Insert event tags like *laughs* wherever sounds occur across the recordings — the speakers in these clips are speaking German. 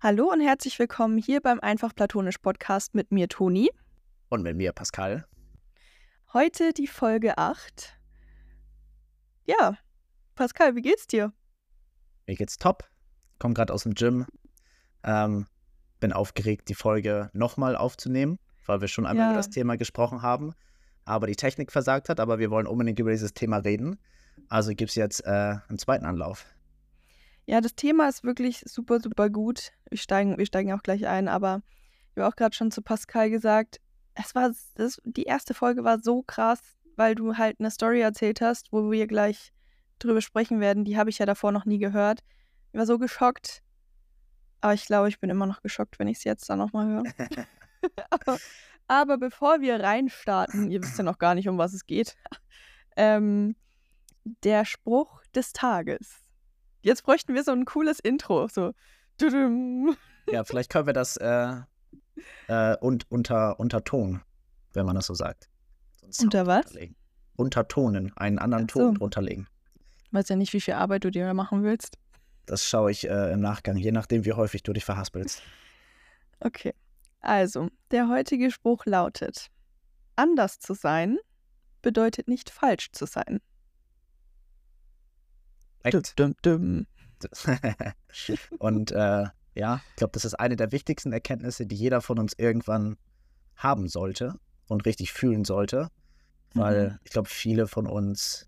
Hallo und herzlich willkommen hier beim Einfach Platonisch Podcast mit mir, Toni. Und mit mir, Pascal. Heute die Folge 8. Ja, Pascal, wie geht's dir? Mir geht's top. Komm gerade aus dem Gym. Ähm, bin aufgeregt, die Folge nochmal aufzunehmen, weil wir schon einmal Ja. über das Thema gesprochen haben. Aber die Technik versagt hat, aber wir wollen unbedingt über dieses Thema reden. Also gibt es jetzt äh, einen zweiten Anlauf. Ja, das Thema ist wirklich super, super gut. Wir steigen, wir steigen auch gleich ein, aber ich habe auch gerade schon zu Pascal gesagt, es war, das, die erste Folge war so krass, weil du halt eine Story erzählt hast, wo wir gleich drüber sprechen werden. Die habe ich ja davor noch nie gehört. Ich war so geschockt. Aber ich glaube, ich bin immer noch geschockt, wenn ich es jetzt dann nochmal höre. *laughs* aber, aber bevor wir reinstarten, ihr wisst ja noch gar nicht, um was es geht, *laughs* ähm, der Spruch des Tages. Jetzt bräuchten wir so ein cooles Intro. So. Ja, vielleicht können wir das äh, äh, und unter Unterton, wenn man das so sagt. So einen Sound Unter was? drunterlegen. Untertonen, einen anderen so. Ton drunter legen. Weiß ja nicht, wie viel Arbeit du dir da machen willst. Das schaue ich äh, im Nachgang, je nachdem, wie häufig du dich verhaspelst. Okay. Also, der heutige Spruch lautet: Anders zu sein bedeutet nicht falsch zu sein. Korrekt. Dum, dum. *laughs* Und äh, ja, ich glaube, das ist eine der wichtigsten Erkenntnisse, die jeder von uns irgendwann haben sollte und richtig fühlen sollte. Weil Mhm. ich glaube, viele von uns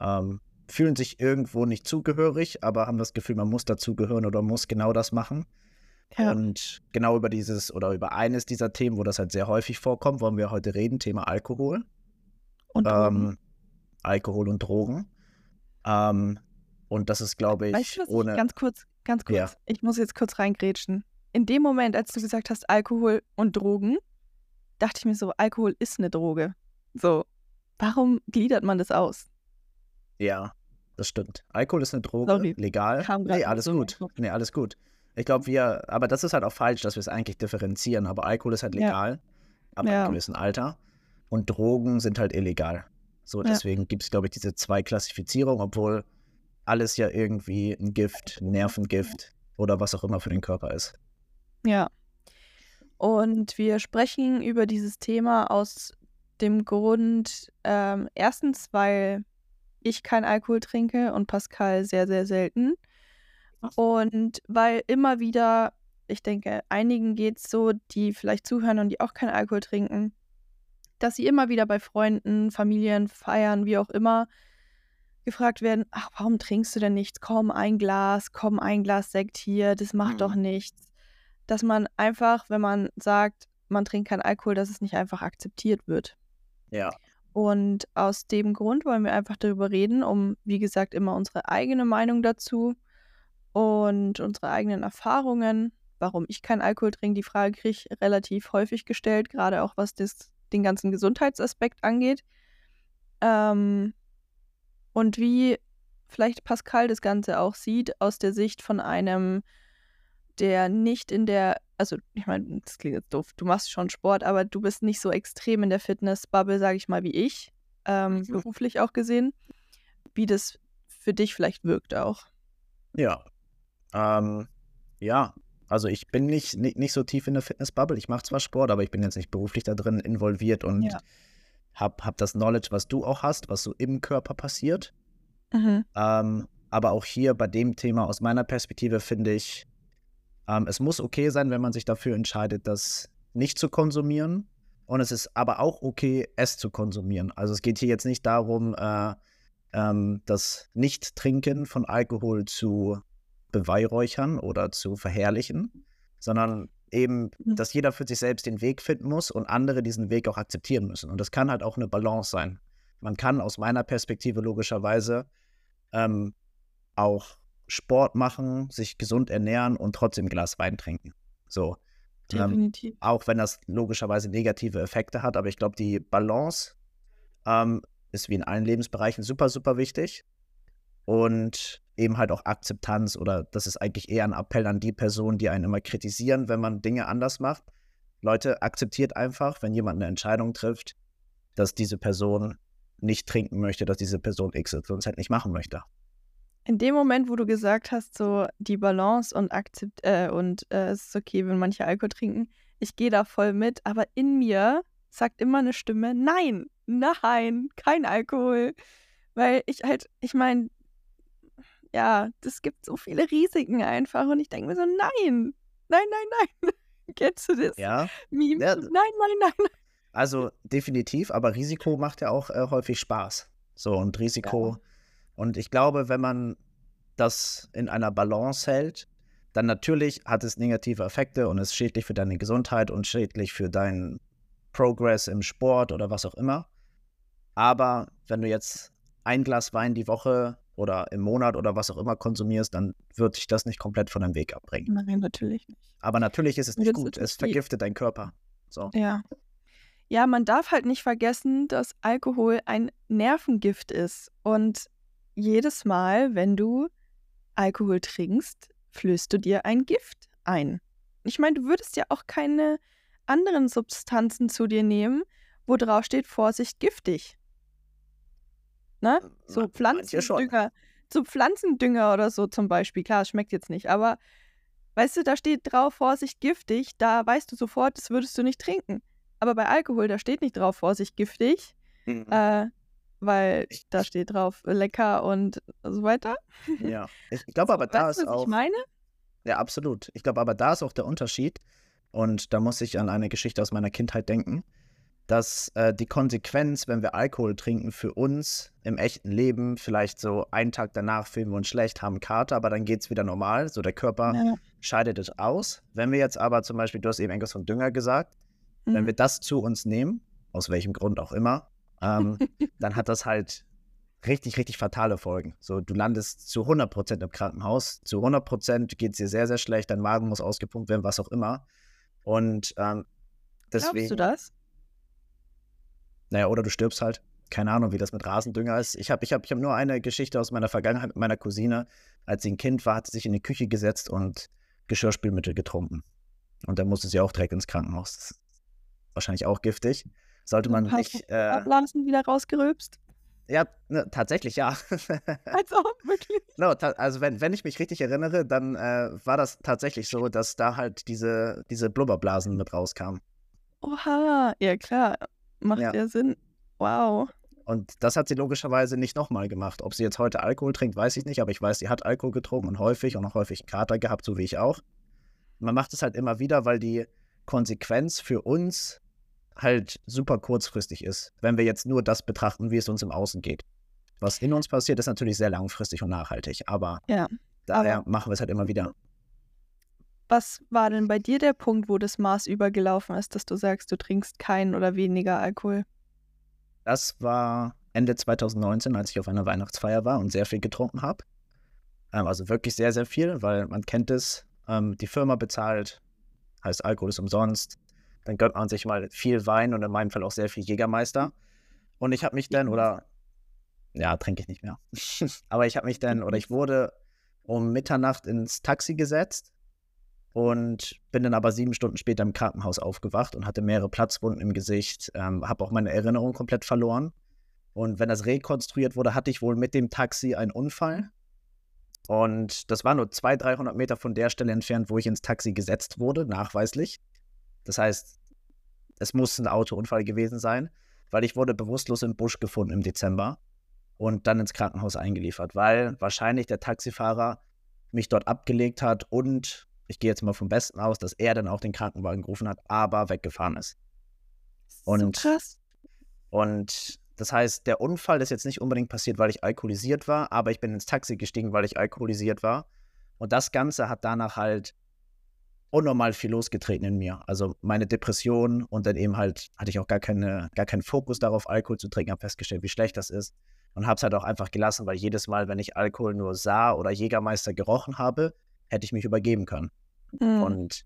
ähm, fühlen sich irgendwo nicht zugehörig, aber haben das Gefühl, man muss dazugehören oder muss genau das machen. Ja. Und genau über dieses oder über eines dieser Themen, wo das halt sehr häufig vorkommt, wollen wir heute reden, Thema Alkohol. Und. Ähm, Alkohol und Drogen. Ähm, und das ist, glaube ich, weißt du ohne. Ich, ganz kurz, ganz kurz. Ja. Ich muss jetzt kurz reingrätschen. In dem Moment, als du gesagt hast, Alkohol und Drogen, dachte ich mir so, Alkohol ist eine Droge. So, warum gliedert man das aus? Ja, das stimmt. Alkohol ist eine Droge, Sorry, legal. Nee, alles so gut. Nee, alles gut. Ich glaube, wir, aber das ist halt auch falsch, dass wir es eigentlich differenzieren. Aber Alkohol ist halt Ja. legal, ab Ja. einem gewissen Alter. Und Drogen sind halt illegal. So, Ja. deswegen gibt es, glaube ich, diese zwei Klassifizierungen, obwohl alles ja irgendwie ein Gift, ein Nervengift oder was auch immer für den Körper ist. Ja. Und wir sprechen über dieses Thema aus dem Grund, ähm, erstens, weil ich kein Alkohol trinke und Pascal sehr, sehr selten. Und weil immer wieder, ich denke, einigen geht es so, die vielleicht zuhören und die auch keinen Alkohol trinken, dass sie immer wieder bei Freunden, Familien, Feiern, wie auch immer, gefragt werden, ach, warum trinkst du denn nichts? Komm, ein Glas, komm, ein Glas Sekt hier, das macht doch nichts. Dass man einfach, wenn man sagt, man trinkt keinen Alkohol, dass es nicht einfach akzeptiert wird. Ja. Und aus dem Grund wollen wir einfach darüber reden, um, wie gesagt, immer unsere eigene Meinung dazu und unsere eigenen Erfahrungen. Warum ich keinen Alkohol trinke, die Frage kriege ich relativ häufig gestellt, gerade auch was das, den ganzen Gesundheitsaspekt angeht. Ähm, und wie vielleicht Pascal das Ganze auch sieht, aus der Sicht von einem, der nicht in der, also ich meine, das klingt jetzt doof, du machst schon Sport, aber du bist nicht so extrem in der Fitnessbubble, sage ich mal, wie ich, ähm, Mhm. beruflich auch gesehen, wie das für dich vielleicht wirkt auch. Ja. Ähm, ja, also ich bin nicht, nicht, nicht so tief in der Fitnessbubble. Ich mache zwar Sport, aber ich bin jetzt nicht beruflich da drin involviert und Ja. Hab, hab das Knowledge, was du auch hast, was so im Körper passiert. Mhm. Ähm, aber auch hier bei dem Thema aus meiner Perspektive finde ich, ähm, es muss okay sein, wenn man sich dafür entscheidet, das nicht zu konsumieren. Und es ist aber auch okay, es zu konsumieren. Also es geht hier jetzt nicht darum, äh, ähm, das Nicht-Trinken von Alkohol zu beweihräuchern oder zu verherrlichen, sondern eben, Mhm. dass jeder für sich selbst den Weg finden muss und andere diesen Weg auch akzeptieren müssen. Und das kann halt auch eine Balance sein. Man kann aus meiner Perspektive logischerweise ähm, auch Sport machen, sich gesund ernähren und trotzdem ein Glas Wein trinken. So. Ähm, Definitiv. auch wenn das logischerweise negative Effekte hat, aber ich glaube, die Balance ähm, ist wie in allen Lebensbereichen super, super wichtig. Und eben halt auch Akzeptanz oder das ist eigentlich eher ein Appell an die Personen, die einen immer kritisieren, wenn man Dinge anders macht. Leute, akzeptiert einfach, wenn jemand eine Entscheidung trifft, dass diese Person nicht trinken möchte, dass diese Person XYZ nicht machen möchte. In dem Moment, wo du gesagt hast, so die Balance und akzept äh, und äh, es ist okay, wenn manche Alkohol trinken, ich gehe da voll mit, aber in mir sagt immer eine Stimme, nein, nein, kein Alkohol. Weil ich halt, ich meine, ja, das gibt so viele Risiken einfach und ich denke mir so, nein, nein, nein, nein. *laughs* Kennst du das? Ja. Meme? Ja. Nein, nein, nein, nein. Also definitiv, aber Risiko macht ja auch äh, häufig Spaß. So und Risiko. Und ich glaube, wenn man das in einer Balance hält, dann natürlich hat es negative Effekte und ist schädlich für deine Gesundheit und schädlich für deinen Progress im Sport oder was auch immer. Aber wenn du jetzt ein Glas Wein die Woche oder im Monat oder was auch immer konsumierst, dann wird dich das nicht komplett von deinem Weg abbringen. Nein, natürlich nicht. Aber natürlich ist es nicht gut. Es vergiftet deinen Körper. So. Ja. Ja, man darf halt nicht vergessen, dass Alkohol ein Nervengift ist. Und jedes Mal, wenn du Alkohol trinkst, flößt du dir ein Gift ein. Ich meine, du würdest ja auch keine anderen Substanzen zu dir nehmen, wo drauf steht, Vorsicht, giftig. Ne? So manche schon. Pflanzendünger. So Pflanzendünger oder so zum Beispiel. Klar, es schmeckt jetzt nicht, aber weißt du, da steht drauf, Vorsicht, giftig. Da weißt du sofort, das würdest du nicht trinken. Aber bei Alkohol, da steht nicht drauf, Vorsicht, giftig, Mhm. äh, weil da steht drauf, lecker und so weiter. Ja. *laughs* Ich, glaube aber, da weißt ist was auch. ich meine? Ja, absolut. Ich glaube aber, da ist auch der Unterschied. Und da muss ich an eine Geschichte aus meiner Kindheit denken, dass äh, die Konsequenz, wenn wir Alkohol trinken, für uns im echten Leben, vielleicht so einen Tag danach fühlen wir uns schlecht, haben Kater, aber dann geht es wieder normal. So der Körper Ja. scheidet es aus. Wenn wir jetzt aber zum Beispiel, du hast eben irgendwas von Dünger gesagt, wenn Mhm. wir das zu uns nehmen, aus welchem Grund auch immer, ähm, *laughs* dann hat das halt richtig, richtig fatale Folgen. So, du landest zu 100% im Krankenhaus, zu 100% geht es dir sehr, sehr schlecht, dein Magen muss ausgepumpt werden, was auch immer. Und ähm, deswegen, Glaubst du das? Naja, oder du stirbst halt. Keine Ahnung, wie das mit Rasendünger ist. Ich habe ich hab, ich hab nur eine Geschichte aus meiner Vergangenheit mit meiner Cousine. Als sie ein Kind war, hat sie sich in die Küche gesetzt und Geschirrspülmittel getrunken. Und dann musste sie auch direkt ins Krankenhaus. Das ist wahrscheinlich auch giftig. Sollte man nicht. Äh, Ablassen wieder rausgerülpst? ja, ne, tatsächlich ja. *laughs* Als ob, wirklich. no, also wenn, wenn ich mich richtig erinnere, dann äh, war das tatsächlich so, dass da halt diese, diese Blubberblasen mit rauskamen. Oha, ja klar, macht Ja. ja, Sinn. Wow. Und das hat sie logischerweise nicht nochmal gemacht. Ob sie jetzt heute Alkohol trinkt, weiß ich nicht, aber ich weiß, sie hat Alkohol getrunken und häufig und auch häufig einen Kater gehabt, so wie ich auch. Man macht es halt immer wieder, weil die Konsequenz für uns halt super kurzfristig ist, wenn wir jetzt nur das betrachten, wie es uns im Außen geht. Was in uns passiert, ist natürlich sehr langfristig und nachhaltig, aber Ja, daher machen wir es halt immer wieder. Was war denn bei dir der Punkt, wo das Maß übergelaufen ist, dass du sagst, du trinkst keinen oder weniger Alkohol? Das war Ende 2019, als ich auf einer Weihnachtsfeier war und sehr viel getrunken habe. Ähm, also wirklich sehr, sehr viel, weil man kennt es. Ähm, die Firma bezahlt, heißt Alkohol ist umsonst. Dann gönnt man sich mal viel Wein und in meinem Fall auch sehr viel Jägermeister. Und ich habe mich dann, oder ja, trinke ich nicht mehr. *laughs* Aber ich habe mich dann, oder ich wurde um Mitternacht ins Taxi gesetzt und bin dann aber sieben Stunden später im Krankenhaus aufgewacht und hatte mehrere Platzwunden im Gesicht, ähm, habe auch meine Erinnerung komplett verloren. Und wenn das rekonstruiert wurde, hatte ich wohl mit dem Taxi einen Unfall. Und das war nur 200, 300 Meter von der Stelle entfernt, wo ich ins Taxi gesetzt wurde, nachweislich. Das heißt, es muss ein Autounfall gewesen sein, weil ich wurde bewusstlos im Busch gefunden im Dezember und dann ins Krankenhaus eingeliefert, weil wahrscheinlich der Taxifahrer mich dort abgelegt hat und ich gehe jetzt mal vom Besten aus, dass er dann auch den Krankenwagen gerufen hat, aber weggefahren ist. Und- so krass. Und das heißt, der Unfall ist jetzt nicht unbedingt passiert, weil ich alkoholisiert war, aber ich bin ins Taxi gestiegen, weil ich alkoholisiert war. Und das Ganze hat danach halt unnormal viel losgetreten in mir. Also meine Depression und dann eben halt hatte ich auch gar, keine, gar keinen Fokus darauf, Alkohol zu trinken, habe festgestellt, wie schlecht das ist und habe es halt auch einfach gelassen, weil jedes Mal, wenn ich Alkohol nur sah oder Jägermeister gerochen habe, hätte ich mich übergeben können. Mhm. Und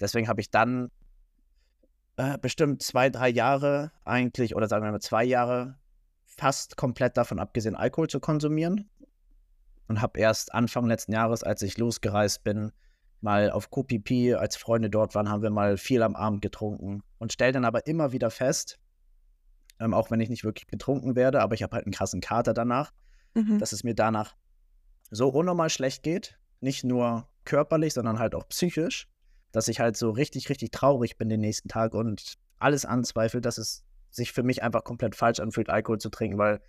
deswegen habe ich dann äh, bestimmt zwei, drei Jahre eigentlich, oder sagen wir mal zwei Jahre, fast komplett davon abgesehen, Alkohol zu konsumieren. Und habe erst Anfang letzten Jahres, als ich losgereist bin, mal auf QPP, als Freunde dort waren, haben wir mal viel am Abend getrunken. Und stell dann aber immer wieder fest, ähm, auch wenn ich nicht wirklich betrunken werde, aber ich habe halt einen krassen Kater danach, Mhm. dass es mir danach so unnormal schlecht geht, nicht nur körperlich, sondern halt auch psychisch, dass ich halt so richtig, richtig traurig bin den nächsten Tag und alles anzweifle, dass es sich für mich einfach komplett falsch anfühlt, Alkohol zu trinken, weil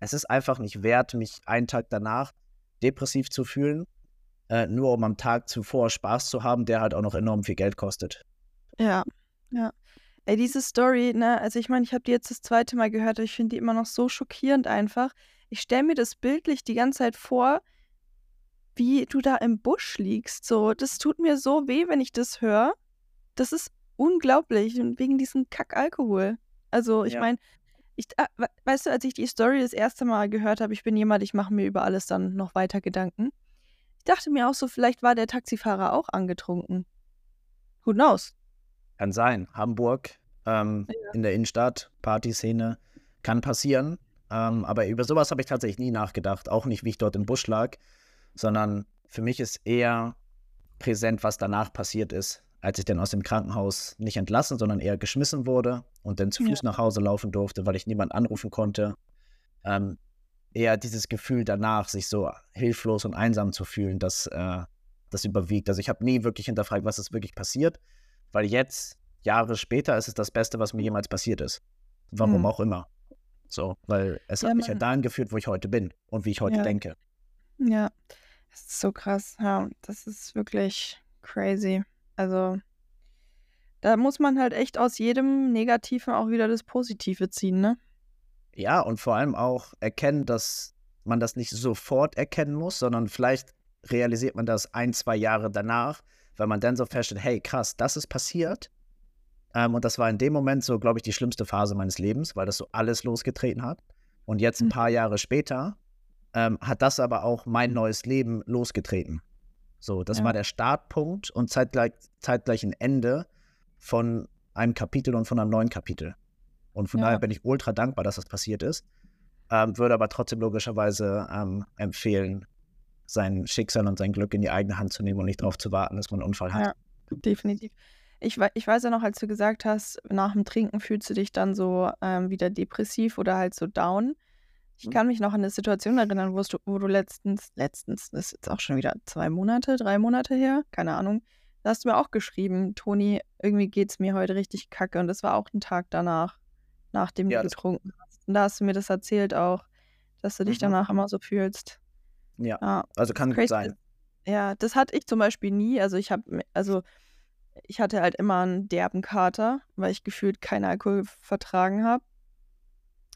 es ist einfach nicht wert, mich einen Tag danach depressiv zu fühlen, äh, nur um am Tag zuvor Spaß zu haben, der halt auch noch enorm viel Geld kostet. Ja, ja. Ey, diese Story, ne, also ich meine, ich habe die jetzt das zweite Mal gehört, aber ich finde die immer noch so schockierend einfach. Ich stelle mir das bildlich die ganze Zeit vor, wie du da im Busch liegst. So, das tut mir so weh, wenn ich das höre. Das ist unglaublich und wegen diesem Kack-Alkohol. Also, ich Ja. meine, ich, we- weißt du, als ich die Story das erste Mal gehört habe, ich bin jemand, ich mache mir über alles dann noch weiter Gedanken. Ich dachte mir auch so, vielleicht war der Taxifahrer auch angetrunken. Who knows? Kann sein. Hamburg, ähm, in der Innenstadt, Partyszene, kann passieren. Ähm, aber über sowas habe ich tatsächlich nie nachgedacht. Auch nicht, wie ich dort im Busch lag, sondern für mich ist eher präsent, was danach passiert ist, als ich dann aus dem Krankenhaus nicht entlassen, sondern eher geschmissen wurde und dann zu Ja. Fuß nach Hause laufen durfte, weil ich niemand anrufen konnte. Ähm, eher dieses Gefühl danach, sich so hilflos und einsam zu fühlen, das, äh, das überwiegt. Also ich habe nie wirklich hinterfragt, was ist wirklich passiert, weil jetzt, Jahre später, ist es das Beste, was mir jemals passiert ist. Warum Hm. auch immer. So, weil es Ja, hat mich ja dahin geführt, wo ich heute bin und wie ich heute Ja. denke. Ja, das ist so krass. Ja, das ist wirklich crazy. Also, da muss man halt echt aus jedem Negativen auch wieder das Positive ziehen, ne? Ja, und vor allem auch erkennen, dass man das nicht sofort erkennen muss, sondern vielleicht realisiert man das ein, zwei Jahre danach, weil man dann so feststellt, hey, krass, das ist passiert. Ähm, und das war in dem Moment so, glaube ich, die schlimmste Phase meines Lebens, weil das so alles losgetreten hat. Und jetzt ein Mhm. paar Jahre später ähm, hat das aber auch mein neues Leben losgetreten. So, das Ja. war der Startpunkt und zeitgleich, zeitgleich ein Ende von einem Kapitel und von einem neuen Kapitel. Und von Ja. daher bin ich ultra dankbar, dass das passiert ist. Ähm, würde aber trotzdem logischerweise ähm, empfehlen, sein Schicksal und sein Glück in die eigene Hand zu nehmen und nicht darauf zu warten, dass man einen Unfall hat. Ja, definitiv. Ich, ich weiß ja noch, als du gesagt hast, nach dem Trinken fühlst du dich dann so ähm, wieder depressiv oder halt so down. Ich Mhm. kann mich noch an eine Situation erinnern, wo du, wo du letztens, letztens, das ist jetzt auch schon wieder zwei Monate, drei Monate her, keine Ahnung, da hast du mir auch geschrieben, Toni, irgendwie geht's mir heute richtig kacke. Und das war auch ein Tag danach, nachdem Ja, du getrunken hast. Und da hast du mir das erzählt auch, dass du dich Mhm. danach immer so fühlst. Ja, Ja, also kann gut crazy sein. ja, das hatte ich zum Beispiel nie. Also ich habe, also ich hatte halt immer einen derben Kater, weil ich gefühlt keinen Alkohol vertragen habe.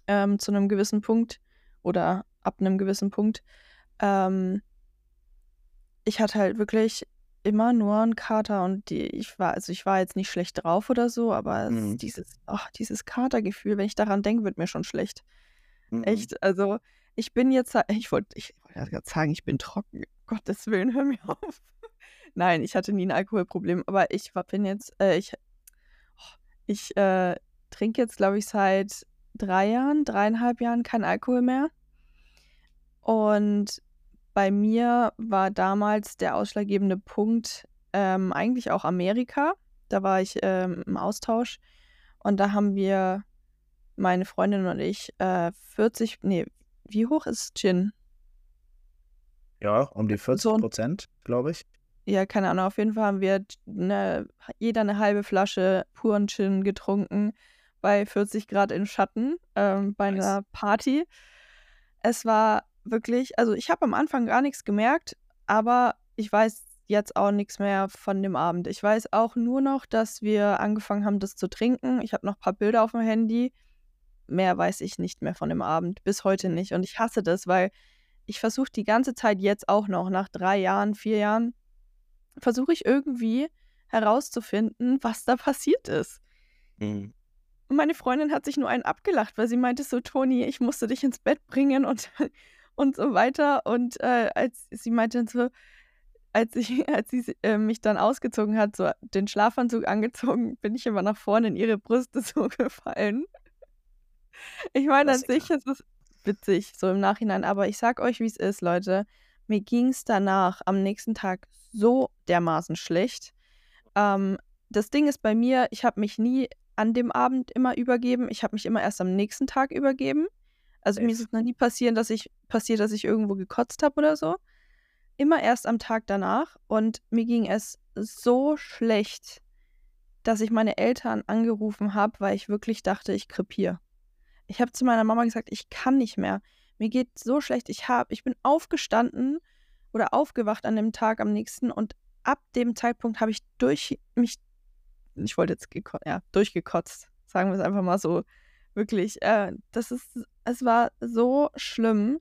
Ähm, zu einem gewissen Punkt oder ab einem gewissen Punkt. Ähm, ich hatte halt wirklich immer nur einen Kater und die, ich war, also ich war jetzt nicht schlecht drauf oder so, aber Mhm. dieses, ach, dieses Katergefühl, wenn ich daran denke, wird mir schon schlecht. Mhm. Echt, also ich bin jetzt, ich wollte ich wollte ja gerade sagen, ich bin trocken. *laughs* Gottes Willen, hör mir auf. Nein, ich hatte nie ein Alkoholproblem, aber ich war- bin jetzt, äh, ich, ich äh, trinke jetzt, glaube ich, seit drei Jahren, dreieinhalb Jahren kein Alkohol mehr. Und bei mir war damals der ausschlaggebende Punkt ähm, eigentlich auch Amerika. Da war ich ähm, im Austausch und da haben wir, meine Freundin und ich, äh, 40, nee, wie hoch ist Gin? Ja, um die 40 So ein- Prozent, glaube ich. Ja, keine Ahnung. Auf jeden Fall haben wir ne, jeder eine halbe Flasche puren Gin getrunken bei 40 Grad im Schatten ähm, bei Nice. einer Party. Es war wirklich, also ich habe am Anfang gar nichts gemerkt, aber ich weiß jetzt auch nichts mehr von dem Abend. Ich weiß auch nur noch, dass wir angefangen haben, das zu trinken. Ich habe noch ein paar Bilder auf dem Handy. Mehr weiß ich nicht mehr von dem Abend, bis heute nicht. Und ich hasse das, weil ich versuche die ganze Zeit jetzt auch noch, nach drei Jahren, vier Jahren, versuche ich irgendwie herauszufinden, was da passiert ist. Mhm. Und meine Freundin hat sich nur einen abgelacht, weil sie meinte so, Toni, ich musste dich ins Bett bringen und, und so weiter. Und äh, als sie meinte so, als, ich, *laughs* als sie äh, mich dann ausgezogen hat, so den Schlafanzug angezogen, bin ich immer nach vorne in ihre Brüste *laughs* so gefallen. Ich meine, an sich ist es witzig, so im Nachhinein, aber ich sag euch, wie es ist, Leute. Mir ging es danach am nächsten Tag so dermaßen schlecht. Ähm, das Ding ist bei mir, ich habe mich nie an dem Abend immer übergeben. Ich habe mich immer erst am nächsten Tag übergeben. Also mir ist es noch nie passiert, dass ich passiert, dass ich irgendwo gekotzt habe oder so. immer erst am Tag danach und mir ging es so schlecht, dass ich meine Eltern angerufen habe, weil ich wirklich dachte, ich krepiere. Ich habe zu meiner Mama gesagt, ich kann nicht mehr. Mir geht so schlecht. Ich habe, ich bin aufgestanden oder aufgewacht an dem Tag am nächsten und ab dem Zeitpunkt habe ich durch mich, ich wollte jetzt ja, durchgekotzt, sagen wir es einfach mal so. Wirklich, äh, das ist, es war so schlimm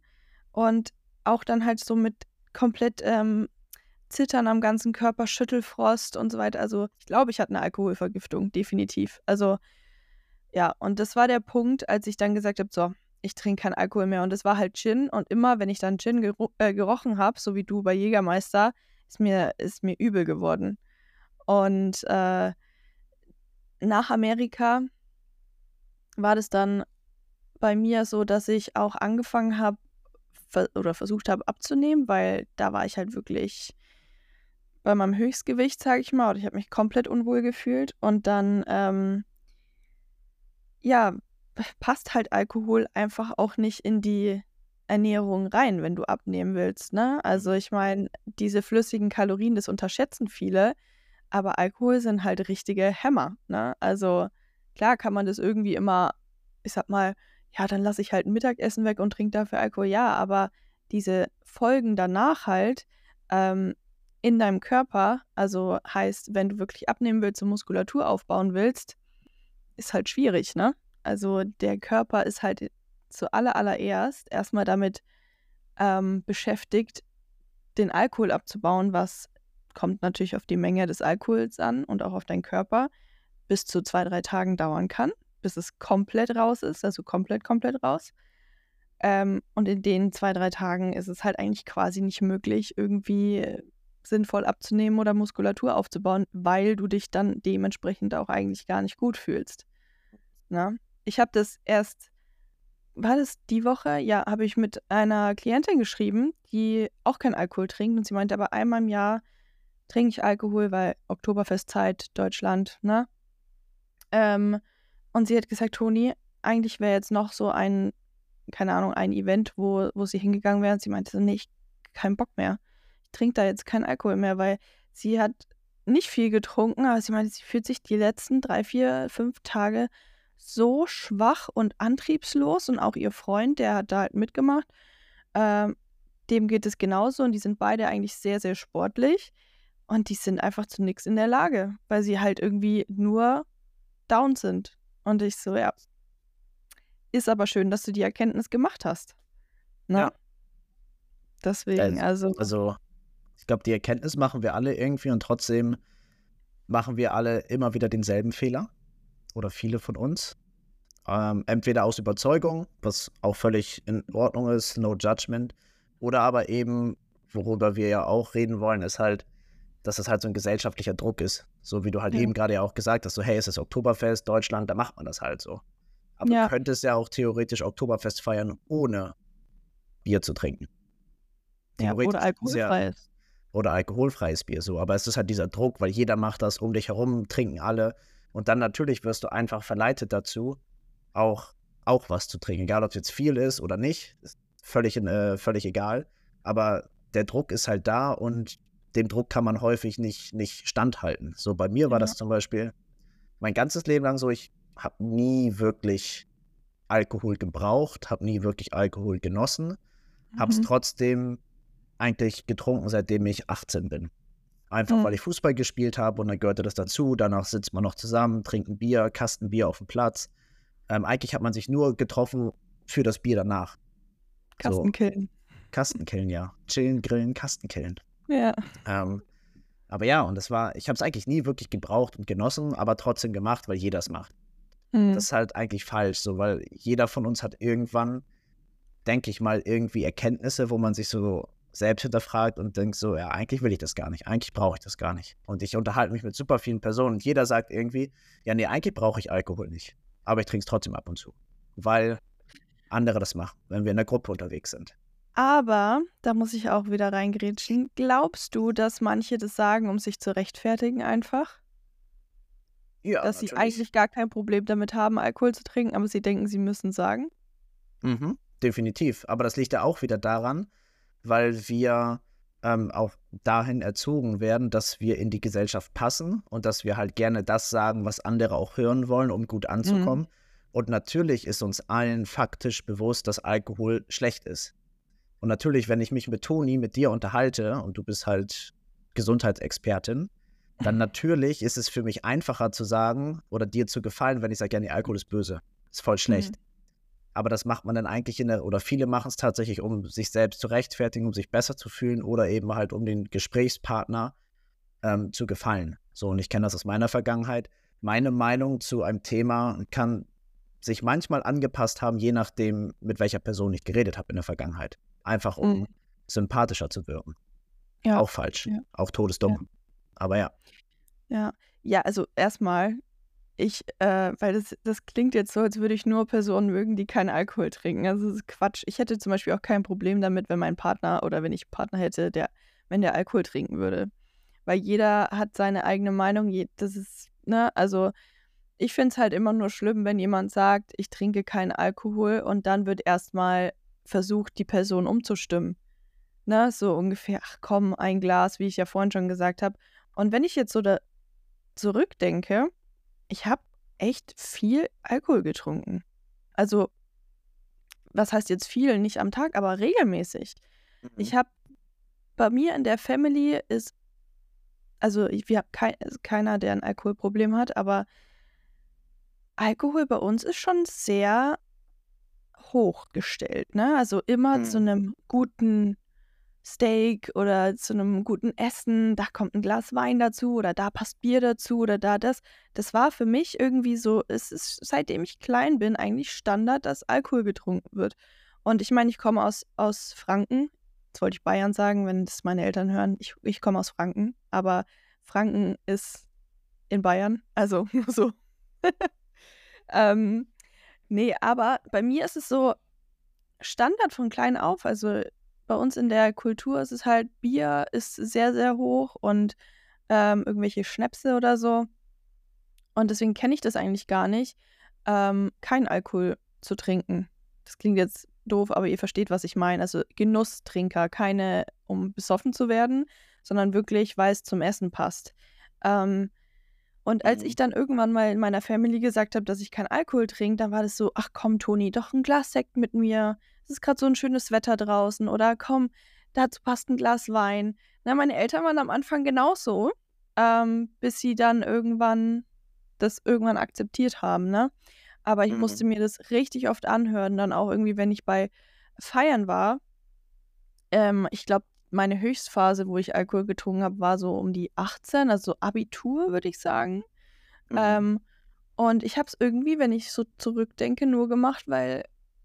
und auch dann halt so mit komplett ähm, Zittern am ganzen Körper, Schüttelfrost und so weiter. Also ich glaube, ich hatte eine Alkoholvergiftung, definitiv. Also ja, und das war der Punkt, als ich dann gesagt habe, so, ich trinke keinen Alkohol mehr. Und es war halt Gin. Und immer, wenn ich dann Gin gero äh, gerochen habe, so wie du bei Jägermeister, ist mir, ist mir übel geworden. Und äh, nach Amerika war das dann bei mir so, dass ich auch angefangen habe ver oder versucht habe abzunehmen, weil da war ich halt wirklich bei meinem Höchstgewicht, sage ich mal, oder ich habe mich komplett unwohl gefühlt. Und dann, ähm, ja, passt halt Alkohol einfach auch nicht in die Ernährung rein, wenn du abnehmen willst. Ne? Also mhm. ich meine, diese flüssigen Kalorien, das unterschätzen viele, aber Alkohol sind halt richtige Hämmer. Ne? Also klar kann man das irgendwie immer, ich sag mal, ja, dann lasse ich halt ein Mittagessen weg und trinke dafür Alkohol. Ja, aber diese Folgen danach halt ähm, in deinem Körper, also heißt, wenn du wirklich abnehmen willst und Muskulatur aufbauen willst, ist halt schwierig, ne? Also der Körper ist halt zu allererst erstmal damit ähm, beschäftigt, den Alkohol abzubauen, was kommt natürlich auf die Menge des Alkohols an und auch auf deinen Körper, bis zu zwei, drei Tagen dauern kann bis es komplett raus ist, also komplett, komplett raus. Ähm, und in den zwei, drei Tagen ist es halt eigentlich quasi nicht möglich, irgendwie sinnvoll abzunehmen oder Muskulatur aufzubauen, weil du dich dann dementsprechend auch eigentlich gar nicht gut fühlst. Na? Ich habe das erst, war das die Woche? Ja, habe ich mit einer Klientin geschrieben, die auch kein Alkohol trinkt und sie meinte aber einmal im Jahr trinke ich Alkohol, weil Oktoberfestzeit, Deutschland, ne? Ähm, und sie hat gesagt, Toni, eigentlich wäre jetzt noch so ein, keine Ahnung, ein Event, wo, wo sie hingegangen wäre. Und sie meinte, nee, ich keinen Bock mehr. Ich trinke da jetzt keinen Alkohol mehr, weil sie hat nicht viel getrunken, aber sie meinte, sie fühlt sich die letzten drei, vier, fünf Tage so schwach und antriebslos und auch ihr Freund, der hat da halt mitgemacht, ähm, dem geht es genauso und die sind beide eigentlich sehr, sehr sportlich und die sind einfach zu nichts in der Lage, weil sie halt irgendwie nur down sind. Und ich so, ja. Ist aber schön, dass du die Erkenntnis gemacht hast. Ne? Ja. Deswegen, also. Also, ich glaube, die Erkenntnis machen wir alle irgendwie und trotzdem machen wir alle immer wieder denselben Fehler. Oder viele von uns. Ähm, entweder aus Überzeugung, was auch völlig in Ordnung ist, no judgment. Oder aber eben, worüber wir ja auch reden wollen, ist halt, dass es halt so ein gesellschaftlicher Druck ist. So wie du halt ja. eben gerade ja auch gesagt hast, so hey, es ist Oktoberfest, Deutschland, da macht man das halt so. Aber ja. du könntest ja auch theoretisch Oktoberfest feiern, ohne Bier zu trinken. Ja, oder alkoholfreies. Ja, oder alkoholfreies Bier so. Aber es ist halt dieser Druck, weil jeder macht das um dich herum, trinken alle. Und dann natürlich wirst du einfach verleitet dazu, auch, auch was zu trinken. Egal, ob es jetzt viel ist oder nicht, ist völlig, äh, völlig egal. Aber der Druck ist halt da und dem Druck kann man häufig nicht, nicht standhalten. So bei mir war ja. das zum Beispiel mein ganzes Leben lang so, ich habe nie wirklich Alkohol gebraucht, habe nie wirklich Alkohol genossen, mhm. habe es trotzdem eigentlich getrunken, seitdem ich 18 bin. Einfach mhm. weil ich Fußball gespielt habe und dann gehörte das dazu. Danach sitzt man noch zusammen, trinkt ein Bier, Kasten Bier auf dem Platz. Ähm, eigentlich hat man sich nur getroffen für das Bier danach. Kastenkillen. So, Kastenkillen, ja. Chillen, grillen, Kastenkillen. Ja. Ähm, aber ja, und das war, ich habe es eigentlich nie wirklich gebraucht und genossen, aber trotzdem gemacht, weil jeder es macht. Mhm. Das ist halt eigentlich falsch, so, weil jeder von uns hat irgendwann, denke ich mal, irgendwie Erkenntnisse, wo man sich so selbst hinterfragt und denkt so, ja, eigentlich will ich das gar nicht, eigentlich brauche ich das gar nicht. Und ich unterhalte mich mit super vielen Personen und jeder sagt irgendwie, ja, nee, eigentlich brauche ich Alkohol nicht, aber ich trinke es trotzdem ab und zu, weil andere das machen, wenn wir in der Gruppe unterwegs sind. Aber, da muss ich auch wieder reingrätschen, glaubst du, dass manche das sagen, um sich zu rechtfertigen einfach? Ja, Dass sie eigentlich gar kein Problem damit haben, Alkohol zu trinken, aber sie denken, sie müssen sagen? Mhm, definitiv. Aber das liegt ja auch wieder daran, weil wir ähm, auch dahin erzogen werden, dass wir in die Gesellschaft passen und dass wir halt gerne das sagen, was andere auch hören wollen, um gut anzukommen. Mhm. Und natürlich ist uns allen faktisch bewusst, dass Alkohol schlecht ist. Und natürlich, wenn ich mich mit Toni, mit dir unterhalte und du bist halt Gesundheitsexpertin, dann natürlich ist es für mich einfacher zu sagen oder dir zu gefallen, wenn ich sage, ja, nee, Alkohol ist böse, ist voll schlecht. Mhm. Aber das macht man dann eigentlich in der, oder viele machen es tatsächlich, um sich selbst zu rechtfertigen, um sich besser zu fühlen oder eben halt um den Gesprächspartner ähm, zu gefallen. So, und ich kenne das aus meiner Vergangenheit. Meine Meinung zu einem Thema kann sich manchmal angepasst haben, je nachdem, mit welcher Person ich geredet habe in der Vergangenheit. Einfach um mhm. sympathischer zu wirken. Ja. Auch falsch. Ja. Auch todesdumm. Ja. Aber ja. Ja, ja, also erstmal, ich, äh, weil das, das klingt jetzt so, als würde ich nur Personen mögen, die keinen Alkohol trinken. Also das ist Quatsch. Ich hätte zum Beispiel auch kein Problem damit, wenn mein Partner oder wenn ich einen Partner hätte, der, wenn der Alkohol trinken würde. Weil jeder hat seine eigene Meinung. Das ist, ne, also ich finde es halt immer nur schlimm, wenn jemand sagt, ich trinke keinen Alkohol und dann wird erstmal versucht, die Person umzustimmen. Ne, so ungefähr, ach komm, ein Glas, wie ich ja vorhin schon gesagt habe. Und wenn ich jetzt so da zurückdenke, ich habe echt viel Alkohol getrunken. Also, was heißt jetzt viel? Nicht am Tag, aber regelmäßig. Mhm. Ich habe bei mir in der Family ist, also ich, wir haben kein, also keiner, der ein Alkoholproblem hat, aber Alkohol bei uns ist schon sehr hochgestellt, ne? Also immer mhm. zu einem guten Steak oder zu einem guten Essen, da kommt ein Glas Wein dazu oder da passt Bier dazu oder da das. Das war für mich irgendwie so, es ist seitdem ich klein bin eigentlich Standard, dass Alkohol getrunken wird. Und ich meine, ich komme aus, aus Franken. Jetzt wollte ich Bayern sagen, wenn das meine Eltern hören. Ich, ich komme aus Franken, aber Franken ist in Bayern, also nur *laughs* so. *laughs* ähm, nee, aber bei mir ist es so Standard von klein auf. Also bei uns in der Kultur ist es halt, Bier ist sehr, sehr hoch und ähm, irgendwelche Schnäpse oder so. Und deswegen kenne ich das eigentlich gar nicht, ähm, keinen Alkohol zu trinken. Das klingt jetzt doof, aber ihr versteht, was ich meine. Also Genusstrinker, keine, um besoffen zu werden, sondern wirklich, weil es zum Essen passt. Ähm, und als mhm. ich dann irgendwann mal in meiner Family gesagt habe, dass ich keinen Alkohol trinke, dann war das so, ach komm, Toni, doch ein Glas Sekt mit mir es ist gerade so ein schönes Wetter draußen oder komm, dazu passt ein Glas Wein. Na, meine Eltern waren am Anfang genauso, ähm, bis sie dann irgendwann das irgendwann akzeptiert haben, ne? Aber ich mhm. musste mir das richtig oft anhören, dann auch irgendwie, wenn ich bei Feiern war. Ähm, ich glaube, meine Höchstphase, wo ich Alkohol getrunken habe, war so um die 18, also Abitur, würde ich sagen. Mhm. Ähm, und ich habe es irgendwie, wenn ich so zurückdenke, nur gemacht, weil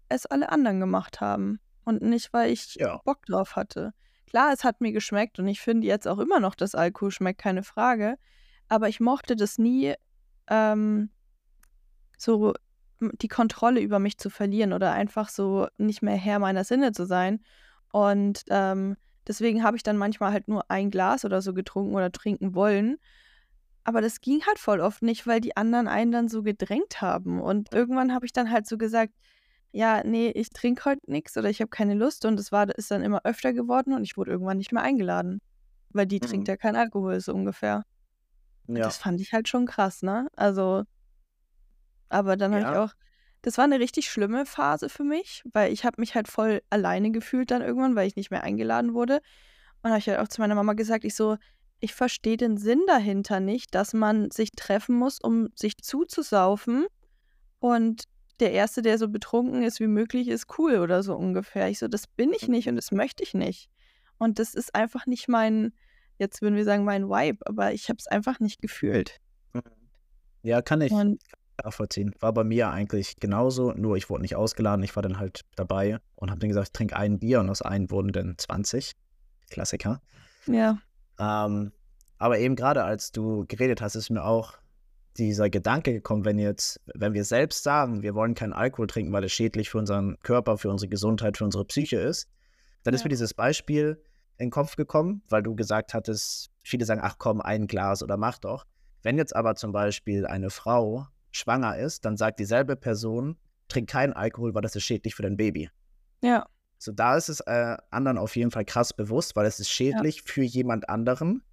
es alle anderen gemacht haben. Und nicht, weil ich ja. Bock drauf hatte. Klar, es hat mir geschmeckt und ich finde jetzt auch immer noch, dass Alkohol schmeckt, keine Frage. Aber ich mochte das nie, ähm, so die Kontrolle über mich zu verlieren oder einfach so nicht mehr Herr meiner Sinne zu sein. Und ähm, deswegen habe ich dann manchmal halt nur ein Glas oder so getrunken oder trinken wollen. Aber das ging halt voll oft nicht, weil die anderen einen dann so gedrängt haben. Und irgendwann habe ich dann halt so gesagt, ja, nee, ich trinke heute nichts oder ich habe keine Lust und es war ist dann immer öfter geworden und ich wurde irgendwann nicht mehr eingeladen, weil die trinkt mhm. ja kein Alkohol so ungefähr. Ja. Das fand ich halt schon krass, ne? Also aber dann habe ich auch das war eine richtig schlimme Phase für mich, weil ich habe mich halt voll alleine gefühlt dann irgendwann, weil ich nicht mehr eingeladen wurde. Und habe ich halt auch zu meiner Mama gesagt, ich so, ich verstehe den Sinn dahinter nicht, dass man sich treffen muss, um sich zuzusaufen und der Erste, der so betrunken ist wie möglich, ist cool oder so ungefähr. Ich so, das bin ich nicht und das möchte ich nicht. Und das ist einfach nicht mein, jetzt würden wir sagen, mein Vibe, aber ich habe es einfach nicht gefühlt. Mhm. Ja, kann ich und, nachvollziehen. War bei mir eigentlich genauso, nur ich wurde nicht ausgeladen. Ich war dann halt dabei und habe dann gesagt, ich trinke ein Bier und aus einem wurden dann 20. Klassiker. Ja. Ähm, aber eben gerade als du geredet hast, ist mir auch dieser Gedanke gekommen, wenn jetzt, wenn wir selbst sagen, wir wollen keinen Alkohol trinken, weil es schädlich für unseren Körper, für unsere Gesundheit, für unsere Psyche ist, dann ja. ist mir dieses Beispiel in den Kopf gekommen, weil du gesagt hattest, viele sagen, ach komm, ein Glas oder mach doch. Wenn jetzt aber zum Beispiel eine Frau schwanger ist, dann sagt dieselbe Person, trink keinen Alkohol, weil das ist schädlich für dein Baby. Ja. So, da ist es äh, anderen auf jeden Fall krass bewusst, weil es ist schädlich ja. für jemand anderen,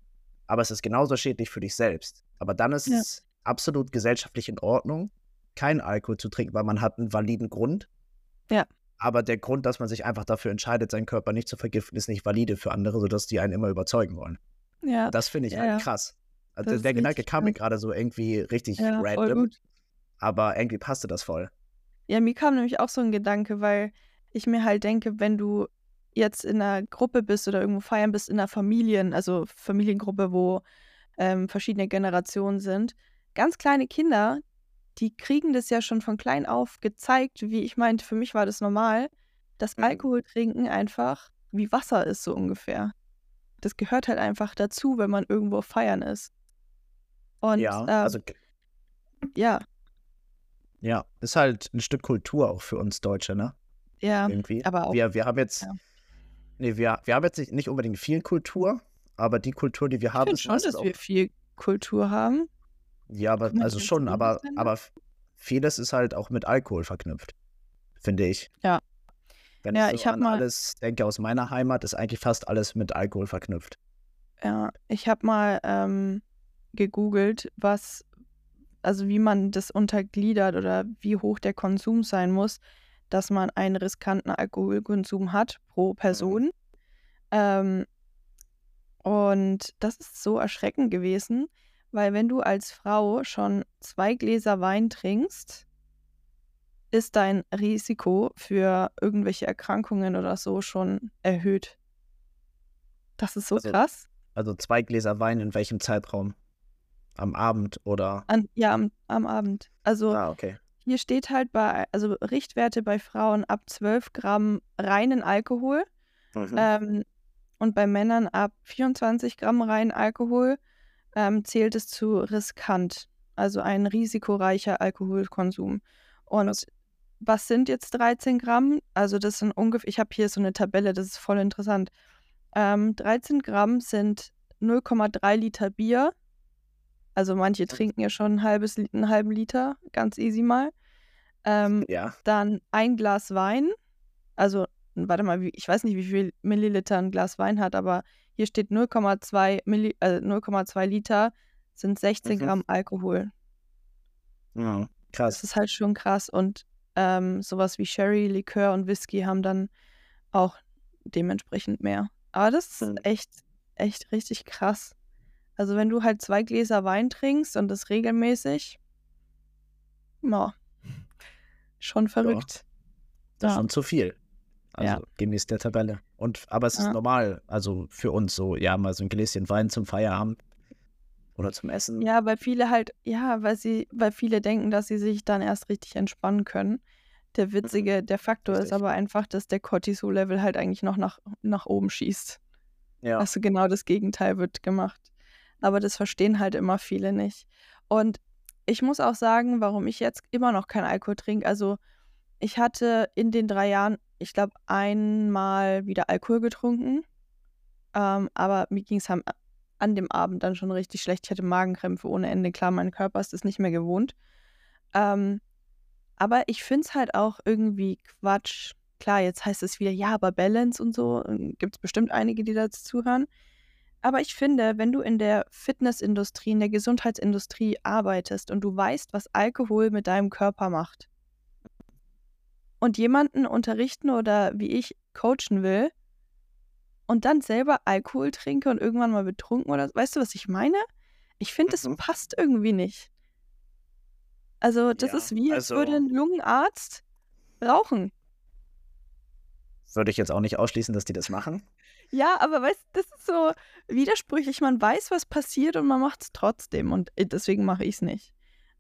aber es ist genauso schädlich für dich selbst. Aber dann ist ja. es absolut gesellschaftlich in Ordnung, keinen Alkohol zu trinken, weil man hat einen validen Grund. Ja. Aber der Grund, dass man sich einfach dafür entscheidet, seinen Körper nicht zu vergiften, ist nicht valide für andere, sodass die einen immer überzeugen wollen. Ja. Das finde ich ja, halt krass. Also der Gedanke kam mir gerade so irgendwie richtig ja, random. Aber irgendwie passte das voll. Ja, mir kam nämlich auch so ein Gedanke, weil ich mir halt denke, wenn du jetzt in einer Gruppe bist oder irgendwo feiern bist, in einer Familien, also Familiengruppe, wo ähm, verschiedene Generationen sind, ganz kleine Kinder, die kriegen das ja schon von klein auf gezeigt, wie ich meinte, für mich war das normal, dass mhm. Alkohol trinken einfach wie Wasser ist, so ungefähr. Das gehört halt einfach dazu, wenn man irgendwo feiern ist. Und ja, ähm, also ja. Ja, ist halt ein Stück Kultur auch für uns Deutsche, ne? Ja, Irgendwie. aber auch. Wir, wir haben jetzt, ja. nee, wir, wir haben jetzt nicht, nicht unbedingt viel Kultur, aber die Kultur, die wir haben, ich finde schon, dass wir viel Kultur haben. Ja, aber also schon, aber, aber vieles ist halt auch mit Alkohol verknüpft, finde ich. Ja. Wenn ja, ich, so ich habe mal alles denke aus meiner Heimat, ist eigentlich fast alles mit Alkohol verknüpft. Ja, ich habe mal ähm, gegoogelt, was, also wie man das untergliedert oder wie hoch der Konsum sein muss, dass man einen riskanten Alkoholkonsum hat pro mhm. Person. Ähm, und das ist so erschreckend gewesen, weil wenn du als Frau schon zwei Gläser Wein trinkst, ist dein Risiko für irgendwelche Erkrankungen oder so schon erhöht. Das ist so also, krass. Also zwei Gläser Wein in welchem Zeitraum? Am Abend oder? An, ja, am, am Abend. Also ah, okay. hier steht halt bei, also Richtwerte bei Frauen ab 12 Gramm reinen Alkohol mhm. ähm, und bei Männern ab 24 Gramm reinen Alkohol ähm, zählt es zu riskant, also ein risikoreicher Alkoholkonsum. Und was, was sind jetzt 13 Gramm? Also das sind ungefähr, ich habe hier so eine Tabelle, das ist voll interessant. Ähm, 13 Gramm sind 0,3 Liter Bier, also manche trinken ja schon ein halbes, einen halben Liter, ganz easy mal. Ähm, ja. Dann ein Glas Wein. Also, warte mal, ich weiß nicht, wie viel Milliliter ein Glas Wein hat, aber hier steht 0,2 Milli äh, 0,2 Liter sind 16 mhm. Gramm Alkohol. Ja, krass. Das ist halt schon krass. Und ähm, sowas wie Sherry, Likör und Whisky haben dann auch dementsprechend mehr. Aber das ist mhm. echt, echt richtig krass. Also wenn du halt zwei Gläser Wein trinkst und das regelmäßig, ja, schon verrückt. Ja, das ist ja. schon zu viel. Also ja. gemäß der Tabelle. Und aber es ist normal, also für uns so, ja, mal so ein Gläschen Wein zum Feierabend oder zum Essen. Ja, weil viele halt, ja, weil sie, weil viele denken, dass sie sich dann erst richtig entspannen können. Der mhm. witzige, der Faktor richtig. ist aber einfach, dass der Cortisol-Level halt eigentlich noch nach, nach oben schießt. Ja. Also genau das Gegenteil wird gemacht aber das verstehen halt immer viele nicht. Und ich muss auch sagen, warum ich jetzt immer noch keinen Alkohol trinke. Also ich hatte in den drei Jahren, ich glaube, einmal wieder Alkohol getrunken. Ähm, aber mir ging es an dem Abend dann schon richtig schlecht. Ich hatte Magenkrämpfe ohne Ende. Klar, mein Körper ist es nicht mehr gewohnt. Ähm, aber ich finde es halt auch irgendwie Quatsch. Klar, jetzt heißt es wieder, ja, aber Balance und so. Gibt es bestimmt einige, die dazu zuhören. Aber ich finde, wenn du in der Fitnessindustrie, in der Gesundheitsindustrie arbeitest und du weißt, was Alkohol mit deinem Körper macht und jemanden unterrichten oder wie ich coachen will und dann selber Alkohol trinke und irgendwann mal betrunken oder weißt du, was ich meine? Ich finde, das mhm. passt irgendwie nicht. Also, das ja, ist wie, als also, würde ein Lungenarzt rauchen. Würde ich jetzt auch nicht ausschließen, dass die das machen. Ja, aber weißt du, das ist so widersprüchlich. Man weiß, was passiert und man macht es trotzdem. Und äh, deswegen mache ich es nicht.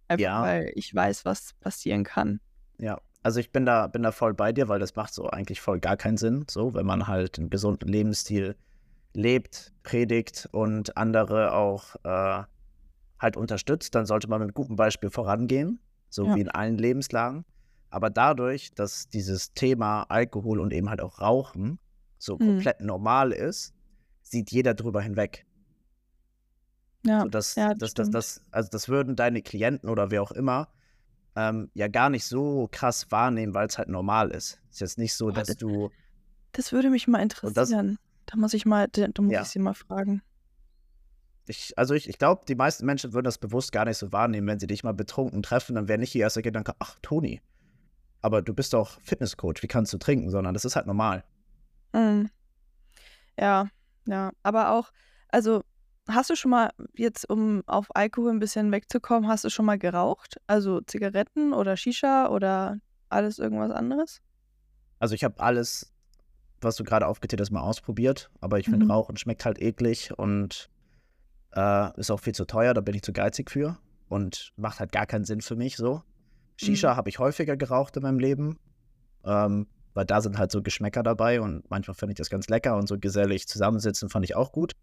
Einfach ja. weil ich weiß, was passieren kann. Ja, also ich bin da, bin da voll bei dir, weil das macht so eigentlich voll gar keinen Sinn, so, wenn man halt einen gesunden Lebensstil lebt, predigt und andere auch äh, halt unterstützt, dann sollte man mit gutem Beispiel vorangehen, so ja. wie in allen Lebenslagen. Aber dadurch, dass dieses Thema Alkohol und eben halt auch Rauchen so mhm. komplett normal ist, sieht jeder drüber hinweg. Ja, so, das, ja das, das, das, also das würden deine Klienten oder wer auch immer ähm, ja gar nicht so krass wahrnehmen, weil es halt normal ist. Es ist jetzt nicht so, dass du Das würde mich mal das, interessieren. Da muss ich mal, da muss ich ja, sie mal fragen. ich, also ich, ich glaube, die meisten Menschen würden das bewusst gar nicht so wahrnehmen, wenn sie dich mal betrunken treffen, dann wäre nicht ihr erster Gedanke, ach, Toni, aber du bist doch Fitnesscoach, wie kannst du trinken, sondern das ist halt normal. Mhm. Ja, ja. Aber auch, also hast du schon mal, jetzt um auf Alkohol ein bisschen wegzukommen, hast du schon mal geraucht? Also Zigaretten oder Shisha oder alles irgendwas anderes? Also ich habe alles, was du gerade aufgezählt hast, mal ausprobiert, aber ich finde, Mhm. Rauchen schmeckt halt eklig und äh, ist auch viel zu teuer, da bin ich zu geizig für und macht halt gar keinen Sinn für mich so. Mhm. Shisha habe ich häufiger geraucht in meinem Leben, ähm, weil da sind halt so Geschmäcker dabei und manchmal finde ich das ganz lecker und so gesellig zusammensitzen fand ich auch gut.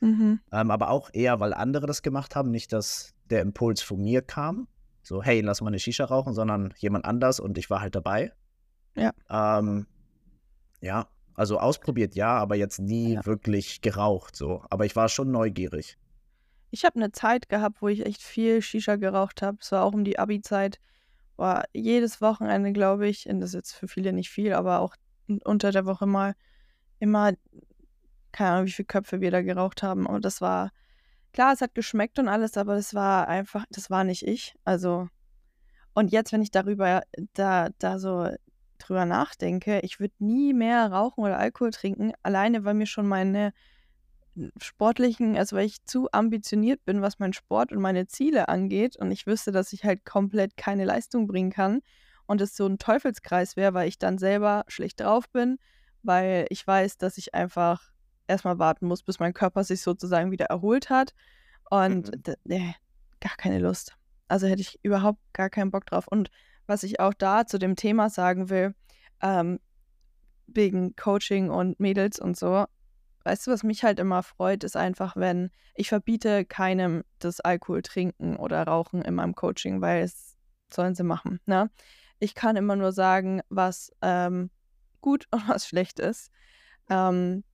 Mhm. Ähm, aber auch eher, weil andere das gemacht haben, nicht, dass der Impuls von mir kam, so hey, lass mal eine Shisha rauchen, sondern jemand anders und ich war halt dabei. Ja, Ähm, ja, also ausprobiert ja, aber jetzt nie ja. wirklich geraucht so. Aber ich war schon neugierig. Ich habe eine Zeit gehabt, wo ich echt viel Shisha geraucht habe. Es war auch um die Abi-Zeit. War jedes Wochenende, glaube ich, und das ist jetzt für viele nicht viel, aber auch un- unter der Woche mal immer, keine Ahnung, wie viele Köpfe wir da geraucht haben. Und das war, klar, es hat geschmeckt und alles, aber das war einfach, das war nicht ich. Also, und jetzt, wenn ich darüber, da, da so drüber nachdenke, ich würde nie mehr rauchen oder Alkohol trinken, alleine weil mir schon meine sportlichen, also weil ich zu ambitioniert bin, was meinen Sport und meine Ziele angeht und ich wüsste, dass ich halt komplett keine Leistung bringen kann und es so ein Teufelskreis wäre, weil ich dann selber schlecht drauf bin, weil ich weiß, dass ich einfach erstmal warten muss, bis mein Körper sich sozusagen wieder erholt hat und Mhm. nee, gar keine Lust. Also hätte ich überhaupt gar keinen Bock drauf. Und was ich auch da zu dem Thema sagen will, ähm, wegen Coaching und Mädels und so, weißt du, was mich halt immer freut, ist einfach, wenn ich verbiete keinem das Alkohol trinken oder Rauchen in meinem Coaching, weil es sollen sie machen, ne? Ich kann immer nur sagen, was ähm, gut *laughs* und was schlecht ist. Ähm,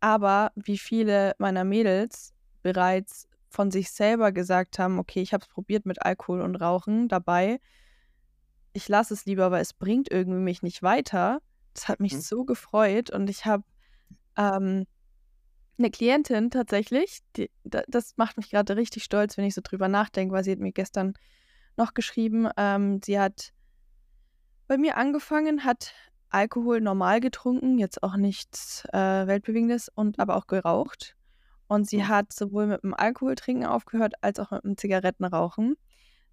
aber wie viele meiner Mädels bereits von sich selber gesagt haben, okay, ich habe es probiert mit Alkohol und Rauchen dabei, ich lasse es lieber, weil es bringt irgendwie mich nicht weiter. Das hat mich Mhm. so gefreut und ich habe ähm, 'ne Klientin tatsächlich, die da das macht mich gerade richtig stolz, wenn ich so drüber nachdenke, weil sie hat mir gestern noch geschrieben, ähm, sie hat bei mir angefangen, hat Alkohol normal getrunken, jetzt auch nichts, äh, Weltbewegendes und aber auch geraucht. Und sie hat sowohl mit dem Alkoholtrinken aufgehört als auch mit dem Zigarettenrauchen.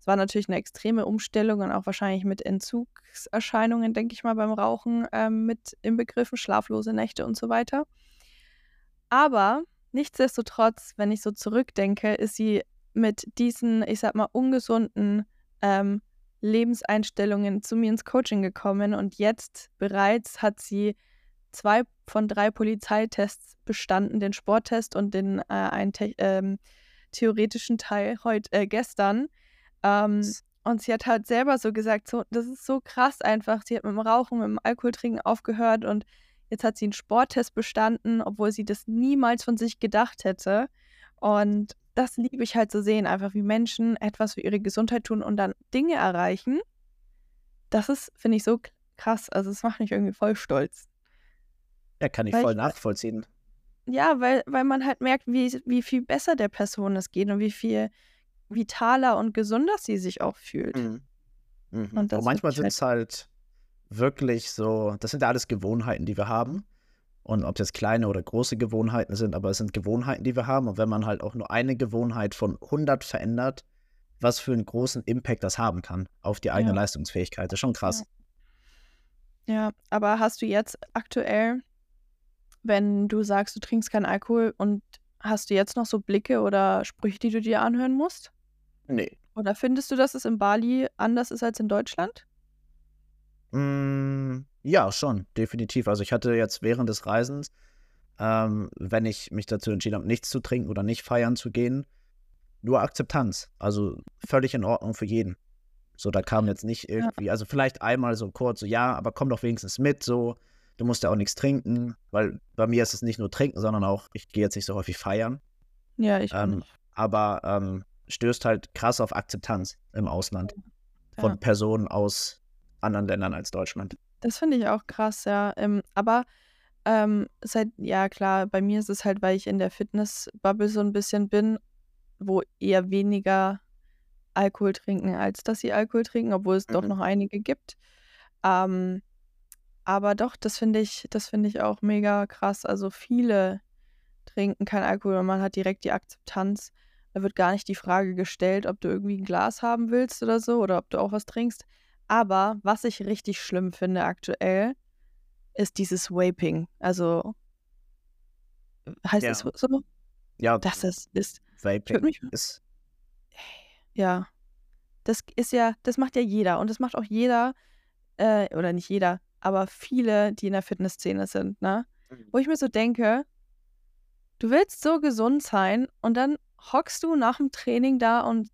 Es war natürlich eine extreme Umstellung und auch wahrscheinlich mit Entzugserscheinungen, denke ich mal, beim Rauchen, ähm, mit inbegriffen, schlaflose Nächte und so weiter. Aber nichtsdestotrotz, wenn ich so zurückdenke, ist sie mit diesen, ich sage mal, ungesunden, ähm, Lebenseinstellungen zu mir ins Coaching gekommen und jetzt bereits hat sie 2 von 3 Polizeitests bestanden, den Sporttest und den, äh, einen ähm, theoretischen Teil heut äh, gestern. Ähm, und sie hat halt selber so gesagt, so das ist so krass einfach. Sie hat mit dem Rauchen, mit dem Alkoholtrinken aufgehört und jetzt hat sie 'n Sporttest bestanden, obwohl sie das niemals von sich gedacht hätte. Und das liebe ich halt zu sehen, einfach wie Menschen etwas für ihre Gesundheit tun und dann Dinge erreichen. Das ist, finde ich, so krass. Also, es macht mich irgendwie voll stolz. Ja, kann ich Weil voll ich nachvollziehen. ja, weil weil man halt merkt, wie wie viel besser der Person es geht und wie viel vitaler und gesunder sie sich auch fühlt. Mhm. Mhm. Und Und das manchmal sind halt es halt wirklich so, das sind ja alles Gewohnheiten, die wir haben. Und ob es jetzt kleine oder große Gewohnheiten sind, aber es sind Gewohnheiten, die wir haben. Und wenn man halt auch nur eine Gewohnheit von 100 verändert, was für einen großen Impact das haben kann auf die eigene ja, Leistungsfähigkeit, das ist schon ja. krass. Ja, aber hast du jetzt aktuell, wenn du sagst, du trinkst keinen Alkohol und hast du jetzt noch so Blicke oder Sprüche, die du dir anhören musst? Nee. Oder findest du, dass es in Bali anders ist als in Deutschland? Mm, ja, schon, definitiv. Also ich hatte jetzt während des Reisens, ähm, wenn ich mich dazu entschieden habe, nichts zu trinken oder nicht feiern zu gehen, nur Akzeptanz. Also völlig in Ordnung für jeden. So, da kam jetzt nicht Ja, irgendwie, also vielleicht einmal so kurz, so ja, aber komm doch wenigstens mit, so, du musst ja auch nichts trinken, weil bei mir ist es nicht nur trinken, sondern auch, ich gehe jetzt nicht so häufig feiern. ja, ich Ähm, aber ähm, stößt halt krass auf Akzeptanz im Ausland Ja. von Personen aus anderen Ländern als Deutschland. Das finde ich auch krass, ja. Ähm, aber ähm, seit, ja klar, bei mir ist es halt, weil ich in der Fitness-Bubble so ein bisschen bin, wo eher weniger Alkohol trinken, als dass sie Alkohol trinken, obwohl es doch Mhm. noch einige gibt. Ähm, aber doch, das finde ich, das finde ich auch mega krass. Also viele trinken kein Alkohol und man hat direkt die Akzeptanz. Da wird gar nicht die Frage gestellt, ob du irgendwie ein Glas haben willst oder so oder ob du auch was trinkst. Aber was ich richtig schlimm finde aktuell, ist dieses Vaping. Also heißt Ja. es so? Ja, Das ist, ist Vaping mich, ist ja, das ist ja, das macht ja jeder und das macht auch jeder, äh, oder nicht jeder, aber viele, die in der Fitnessszene sind, ne? Wo ich mir so denke, du willst so gesund sein und dann hockst du nach dem Training da und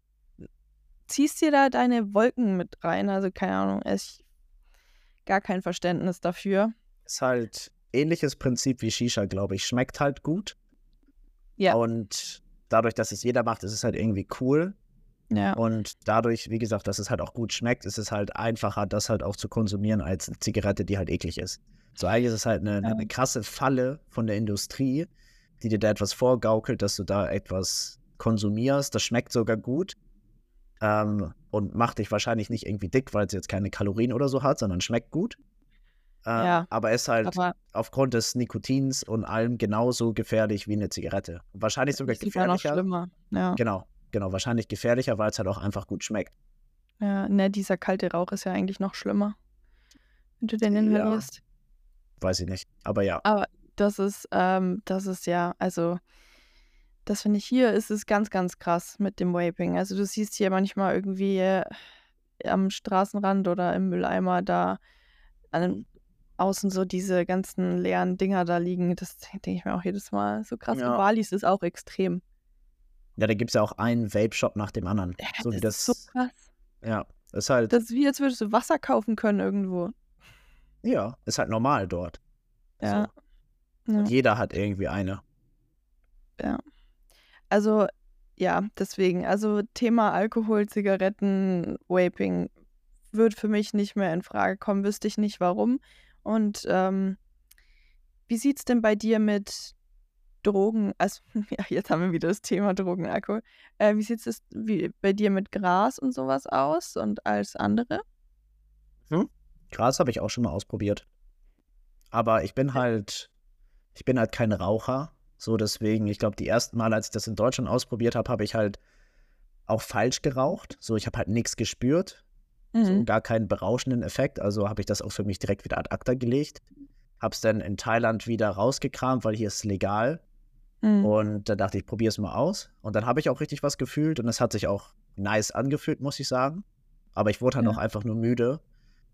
ziehst dir da deine Wolken mit rein. Also keine Ahnung, ich gar kein Verständnis dafür. ist halt ähnliches Prinzip wie Shisha, glaube ich. Schmeckt halt gut. Ja. Und dadurch, dass es jeder macht, ist es halt irgendwie cool. Ja. Und dadurch, wie gesagt, dass es halt auch gut schmeckt, ist es halt einfacher, das halt auch zu konsumieren als eine Zigarette, die halt eklig ist. So eigentlich ist es halt eine, eine krasse Falle von der Industrie, die dir da etwas vorgaukelt, dass du da etwas konsumierst. Das schmeckt sogar gut ähm, und macht dich wahrscheinlich nicht irgendwie dick, weil es jetzt keine Kalorien oder so hat, sondern schmeckt gut. Äh, Ja, aber ist halt Aber aufgrund des Nikotins und allem genauso gefährlich wie eine Zigarette. Wahrscheinlich sogar sogar noch gefährlicher. schlimmer. Ja. Genau, genau, wahrscheinlich gefährlicher, weil es halt auch einfach gut schmeckt. Ja, ne, dieser kalte Rauch ist ja eigentlich noch schlimmer, wenn du den Ja. inhalierst. Weiß ich nicht. Aber ja. Aber das ist, ähm, das ist ja, also, das finde ich hier, ist es ganz, ganz krass mit dem Vaping. Also du siehst hier manchmal irgendwie äh, am Straßenrand oder im Mülleimer da an, außen so diese ganzen leeren Dinger da liegen. Das denke ich mir auch jedes Mal. So krass. Ja. Und Bali ist es auch extrem. Ja, da gibt es ja auch einen Vape-Shop nach dem anderen. Ja, So wie das ist so das. krass. Ja, ist halt, Das ist wie, als würdest du Wasser kaufen können irgendwo. ja, ist halt normal dort. Ja. So. Ja. Und jeder hat irgendwie eine. Also, ja, deswegen. Also, Thema Alkohol, Zigaretten, Vaping wird für mich nicht mehr in Frage kommen. Wüsste ich nicht warum. Und ähm, wie sieht es denn bei dir mit Drogen? Also, *laughs* ja, jetzt haben wir wieder das Thema Drogen, Alkohol. Äh, wie sieht es bei dir mit Gras und sowas aus und als andere? Gras habe ich auch schon mal ausprobiert. Aber ich bin halt, ich bin halt kein Raucher. So deswegen, ich glaube, die ersten Mal, als ich das in Deutschland ausprobiert habe, habe ich halt auch falsch geraucht. So, ich habe halt nichts gespürt. So Mhm. gar keinen berauschenden Effekt. Also habe ich das auch für mich direkt wieder ad acta gelegt. Habe es dann in Thailand wieder rausgekramt, weil hier ist es legal. Mhm. Und da dachte ich, probiere es mal aus. Und dann habe ich auch richtig was gefühlt und es hat sich auch nice angefühlt, muss ich sagen. Aber ich wurde halt Ja. auch einfach nur müde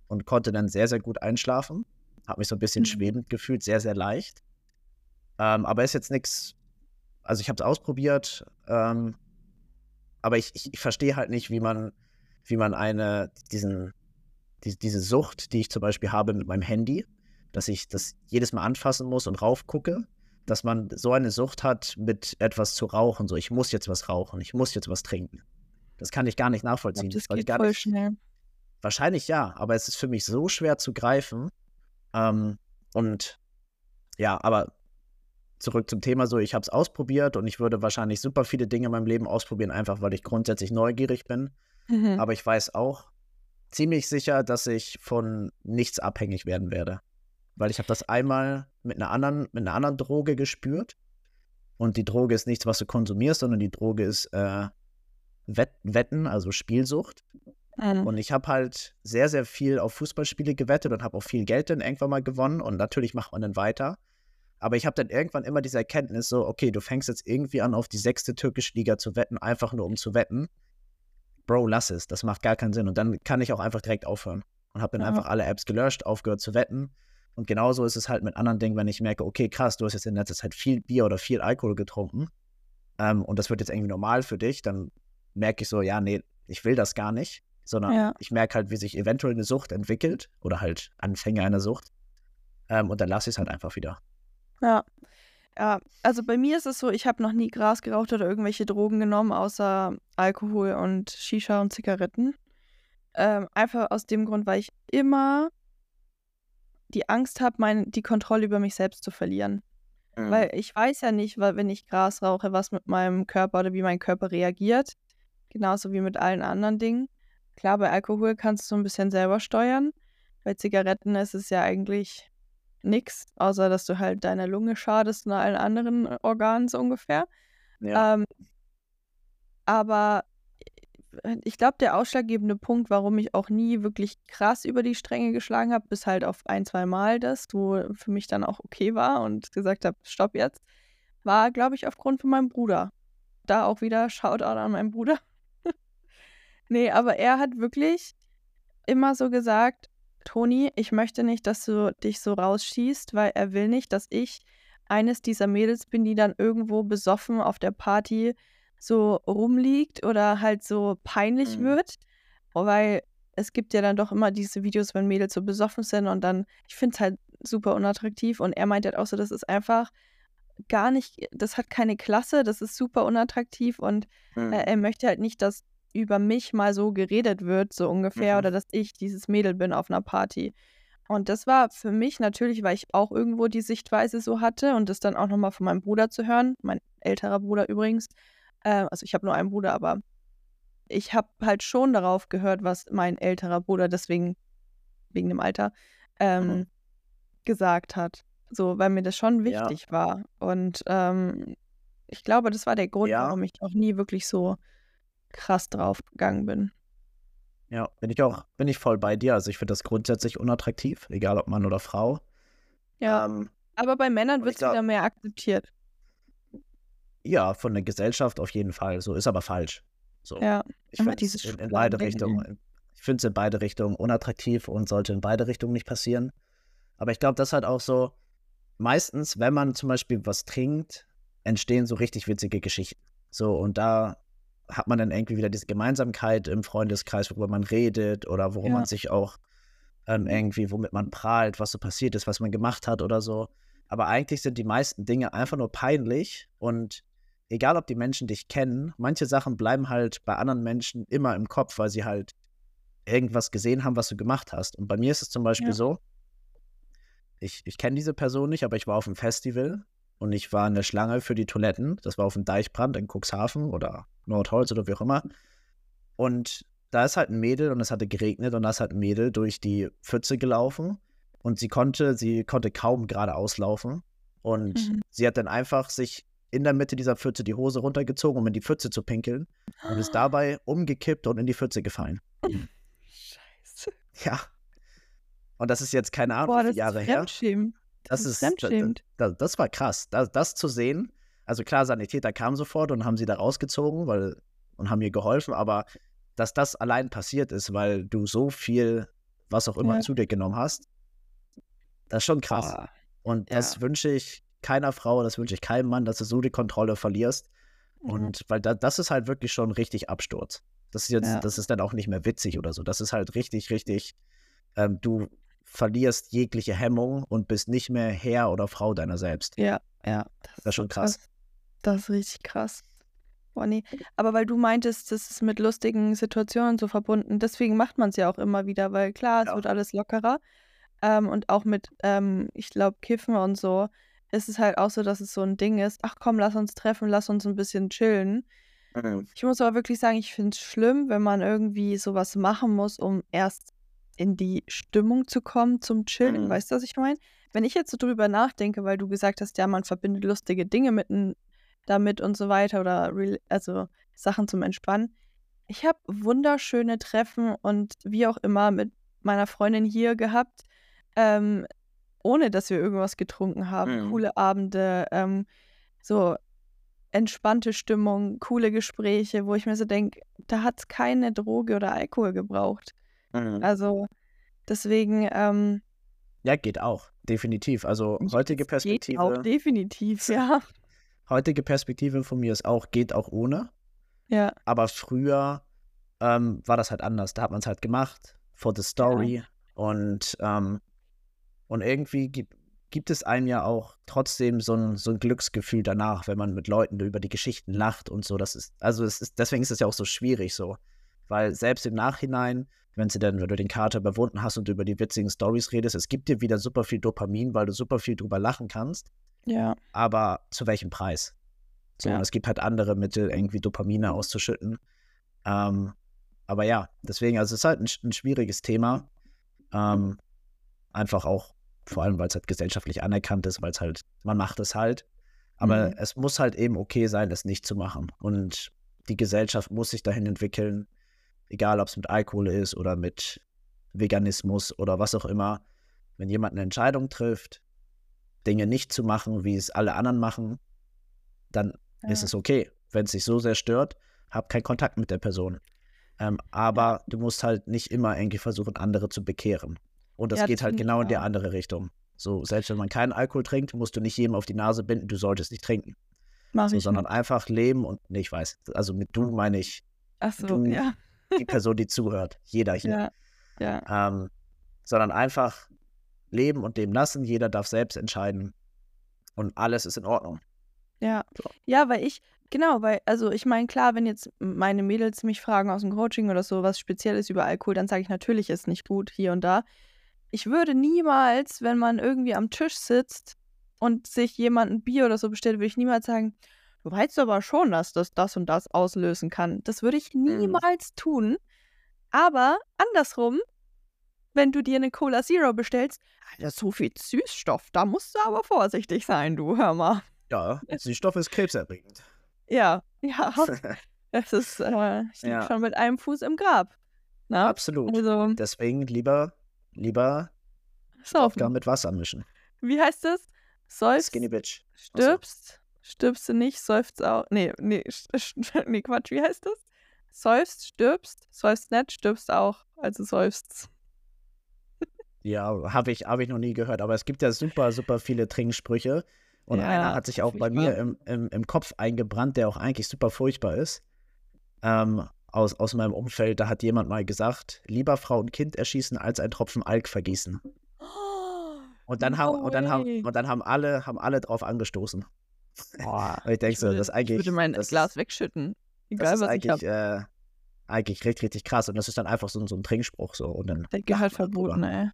und konnte dann sehr, sehr gut einschlafen. Habe mich so ein bisschen Mhm. schwebend gefühlt, sehr, sehr leicht. Ähm, aber ist jetzt nichts. Also ich habe es ausprobiert, ähm, aber ich, ich, ich verstehe halt nicht, wie man, wie man eine, diesen, die, diese Sucht, die ich zum Beispiel habe mit meinem Handy, dass ich das jedes Mal anfassen muss und raufgucke, dass man so eine Sucht hat, mit etwas zu rauchen. So, ich muss jetzt was rauchen, ich muss jetzt was trinken. Das kann ich gar nicht nachvollziehen. das weil ich geht gar voll nicht, schnell. Wahrscheinlich ja, aber es ist für mich so schwer zu greifen. Ähm, und ja, aber zurück zum Thema so, ich habe es ausprobiert und ich würde wahrscheinlich super viele Dinge in meinem Leben ausprobieren, einfach weil ich grundsätzlich neugierig bin. Mhm. Aber ich weiß auch ziemlich sicher, dass ich von nichts abhängig werden werde. Weil ich habe das einmal mit einer anderen, mit einer anderen Droge gespürt. Und die Droge ist nichts, was du konsumierst, sondern die Droge ist äh, Wett Wetten, also Spielsucht. Mhm. Und ich habe halt sehr, sehr viel auf Fußballspiele gewettet und habe auch viel Geld dann irgendwann mal gewonnen. Und natürlich macht man dann weiter. Aber ich habe dann irgendwann immer diese Erkenntnis so, okay, du fängst jetzt irgendwie an, auf die sechste türkische Liga zu wetten, einfach nur um zu wetten. Bro, lass es, das macht gar keinen Sinn. Und dann kann ich auch einfach direkt aufhören. Und habe dann Ja. einfach alle Apps gelöscht, aufgehört zu wetten. Und genauso ist es halt mit anderen Dingen, wenn ich merke, okay, krass, du hast jetzt in letzter Zeit viel Bier oder viel Alkohol getrunken. Ähm, und das wird jetzt irgendwie normal für dich, dann merke ich so, ja, nee, ich will das gar nicht. Sondern Ja. ich merke halt, wie sich eventuell eine Sucht entwickelt oder halt Anfänge einer Sucht. Ähm, und dann lasse ich es halt einfach wieder. Ja. Ja, also bei mir ist es so, ich habe noch nie Gras geraucht oder irgendwelche Drogen genommen, außer Alkohol und Shisha und Zigaretten. Ähm, einfach aus dem Grund, weil ich immer die Angst habe, die Kontrolle über mich selbst zu verlieren. Mhm. Weil ich weiß ja nicht, weil wenn ich Gras rauche, was mit meinem Körper oder wie mein Körper reagiert. Genauso wie mit allen anderen Dingen. Klar, bei Alkohol kannst du ein bisschen selber steuern. Bei Zigaretten ist es ja eigentlich nichts, außer dass du halt deiner Lunge schadest und allen anderen Organen so ungefähr. Ja. Ähm, aber äh, ich glaube, der ausschlaggebende Punkt, warum ich auch nie wirklich krass über die Stränge geschlagen habe, bis halt auf ein, zwei Mal das, wo für mich dann auch okay war und gesagt habe, stopp jetzt, war, glaube ich, aufgrund von meinem Bruder. Da auch wieder Shoutout an meinen Bruder. *laughs* nee, aber er hat wirklich immer so gesagt, Toni, ich möchte nicht, dass du dich so rausschießt, weil er will nicht, dass ich eines dieser Mädels bin, die dann irgendwo besoffen auf der Party so rumliegt oder halt so peinlich mhm. wird. Weil es gibt ja dann doch immer diese Videos, wenn Mädels so besoffen sind und dann, ich finde es halt super unattraktiv. Und er meint halt auch so, das ist einfach gar nicht, das hat keine Klasse, das ist super unattraktiv und mhm. äh, er möchte halt nicht, dass über mich mal so geredet wird, so ungefähr, mhm. oder dass ich dieses Mädel bin auf einer Party. Und das war für mich natürlich, weil ich auch irgendwo die Sichtweise so hatte und das dann auch nochmal von meinem Bruder zu hören, mein älterer Bruder übrigens. Äh, also ich habe nur einen Bruder, aber ich habe halt schon darauf gehört, was mein älterer Bruder deswegen, wegen dem Alter, ähm, mhm. gesagt hat. So, weil mir das schon wichtig ja. war. Und ähm, ich glaube, das war der Grund, ja. warum ich auch nie wirklich so krass drauf gegangen bin. Ja, bin ich auch, bin ich voll bei dir. Also ich finde das grundsätzlich unattraktiv, egal ob Mann oder Frau. Ja. Ähm, aber bei Männern wird es wieder mehr akzeptiert. Ja, von der Gesellschaft auf jeden Fall. So ist aber falsch. So. Ja, ich finde es in, in, beide Richtungen. Ich finde es in beide Richtungen unattraktiv und sollte in beide Richtungen nicht passieren. Aber ich glaube, das ist halt auch so, meistens, wenn man zum Beispiel was trinkt, entstehen so richtig witzige Geschichten. So, und da hat man dann irgendwie wieder diese Gemeinsamkeit im Freundeskreis, worüber man redet oder worum ja. man sich auch ähm, irgendwie, womit man prahlt, was so passiert ist, was man gemacht hat oder so. Aber eigentlich sind die meisten Dinge einfach nur peinlich und egal, ob die Menschen dich kennen, manche Sachen bleiben halt bei anderen Menschen immer im Kopf, weil sie halt irgendwas gesehen haben, was du gemacht hast. Und bei mir ist es zum Beispiel ja. so, ich, ich kenne diese Person nicht, aber ich war auf einem Festival und ich war in der Schlange für die Toiletten. Das war auf dem Deichbrand in Cuxhaven oder Nordholz oder wie auch immer. Und da ist halt ein Mädel und es hatte geregnet und da ist halt ein Mädel durch die Pfütze gelaufen und sie konnte, sie konnte kaum geradeaus laufen. Und mhm. sie hat dann einfach sich in der Mitte dieser Pfütze die Hose runtergezogen, um in die Pfütze zu pinkeln und ist dabei umgekippt und in die Pfütze gefallen. Scheiße. Ja. Und das ist jetzt keine Ahnung, Boah, das Jahre ist her. Das, das ist, das, das, war krass, das, das zu sehen. Also klar, Sanitäter kamen sofort und haben sie da rausgezogen weil, und haben ihr geholfen, aber dass das allein passiert ist, weil du so viel, was auch immer, ja. zu dir genommen hast, das ist schon krass. Oh, und das ja. wünsche ich keiner Frau, das wünsche ich keinem Mann, dass du so die Kontrolle verlierst. Mhm. Und weil da, das ist halt wirklich schon richtig Absturz. Das ist jetzt, ja. das ist dann auch nicht mehr witzig oder so. Das ist halt richtig, richtig, ähm, du verlierst jegliche Hemmung und bist nicht mehr Herr oder Frau deiner selbst. Ja, ja. Das, das ist schon krass. Das, das ist richtig krass. Boah, nee. Aber weil du meintest, das ist mit lustigen Situationen so verbunden, deswegen macht man es ja auch immer wieder, weil klar, es ja. wird alles lockerer. Ähm, und auch mit, ähm, ich glaube, Kiffen und so, ist es halt auch so, dass es so ein Ding ist, ach komm, lass uns treffen, lass uns ein bisschen chillen. Mhm. Ich muss aber wirklich sagen, ich finde es schlimm, wenn man irgendwie sowas machen muss, um erst in die Stimmung zu kommen zum Chillen. Mhm. Weißt du, was ich meine? Wenn ich jetzt so drüber nachdenke, weil du gesagt hast, ja, man verbindet lustige Dinge mit damit und so weiter oder also Sachen zum Entspannen. Ich habe wunderschöne Treffen und wie auch immer mit meiner Freundin hier gehabt, ähm, ohne dass wir irgendwas getrunken haben. Mhm. Coole Abende, ähm, so entspannte Stimmung, coole Gespräche, wo ich mir so denke, da hat es keine Droge oder Alkohol gebraucht. Mhm. Also deswegen. Ähm, ja, geht auch, definitiv. Also heutige Perspektive. Geht auch, definitiv, *laughs* ja. Heutige Perspektive von mir ist auch, geht auch ohne. Ja. Aber früher ähm, war das halt anders. Da hat man es halt gemacht, for the story. Ja. Und, ähm, und irgendwie gibt, gibt es einem ja auch trotzdem so ein, so ein Glücksgefühl danach, wenn man mit Leuten über die Geschichten lacht und so. Das ist, also es ist, deswegen ist es ja auch so schwierig so. Weil selbst im Nachhinein wenn sie dann, wenn du den Kater überwunden hast und über die witzigen Stories redest, es gibt dir wieder super viel Dopamin, weil du super viel drüber lachen kannst. Ja. Aber zu welchem Preis? So, Ja. es gibt halt andere Mittel, irgendwie Dopamine auszuschütten. Ähm, aber ja, deswegen, also es ist halt ein, ein schwieriges Thema. Ähm, einfach auch, vor allem, weil es halt gesellschaftlich anerkannt ist, weil es halt, man macht es halt. Aber Mhm. es muss halt eben okay sein, es nicht zu machen. Und die Gesellschaft muss sich dahin entwickeln, egal ob es mit Alkohol ist oder mit Veganismus oder was auch immer. Wenn jemand eine Entscheidung trifft, Dinge nicht zu machen, wie es alle anderen machen, dann ist Ja. es okay. Wenn es dich so sehr stört, hab keinen Kontakt mit der Person. Ähm, aber du musst halt nicht immer irgendwie versuchen, andere zu bekehren. Und das Ja, geht halt genau in die andere Richtung. So, selbst wenn man keinen Alkohol trinkt, musst du nicht jedem auf die Nase binden, du solltest nicht trinken. Mach So, ich sondern mit. einfach leben und, nee, ich weiß, also mit du meine ich Ach so, du- ja. Die Person, die zuhört, jeder hier. Ja. Ja. Ähm, sondern einfach leben und dem lassen, jeder darf selbst entscheiden und alles ist in Ordnung. Ja. So. Ja, weil ich, genau, weil, also ich meine, klar, wenn jetzt meine Mädels mich fragen aus dem Coaching oder so was Spezielles über Alkohol, dann sage ich natürlich, ist nicht gut hier und da. Ich würde niemals, wenn man irgendwie am Tisch sitzt und sich jemand ein Bier oder so bestellt, würde ich niemals sagen, du weißt aber schon, dass das das und das auslösen kann. Das würde ich niemals tun. Aber andersrum, wenn du dir eine Cola Zero bestellst, Alter, so viel Süßstoff, da musst du aber vorsichtig sein, du, hör mal. Ja, *laughs* Süßstoff ist krebserregend. Ja, ja, *laughs* *laughs* es ist, äh, Ja. schon mit einem Fuß im Grab. Na? Absolut. Also, Deswegen lieber, lieber saufen. Aufgaben mit Wasser mischen. Wie heißt es? Säufst, Skinny Bitch. Stirbst, stirbst du nicht, seufzt auch. Nee, nee, *laughs* nee, Quatsch, wie heißt das? Säufst, stirbst, säufst nicht, stirbst auch. Also seufzt. Ja, habe ich, hab ich noch nie gehört. Aber es gibt ja super, super viele Trinksprüche. Und Ja, einer hat sich auch bei mir im, im, im Kopf eingebrannt, der auch eigentlich super furchtbar ist. Ähm, aus, aus meinem Umfeld, da hat jemand mal gesagt, lieber Frau und Kind erschießen, als ein Tropfen Alk vergießen. *gasps* Und dann, haben, No und dann, haben, und dann haben alle, haben alle drauf angestoßen. Boah, *laughs* Und ich denke ich so, das ist eigentlich. ich würde mein das, Glas wegschütten. das Egal, ist was ich eigentlich, habe. äh, eigentlich richtig, richtig krass. Und das ist dann einfach so, so ein Trinkspruch. So. Und dann drüber. verboten, ey.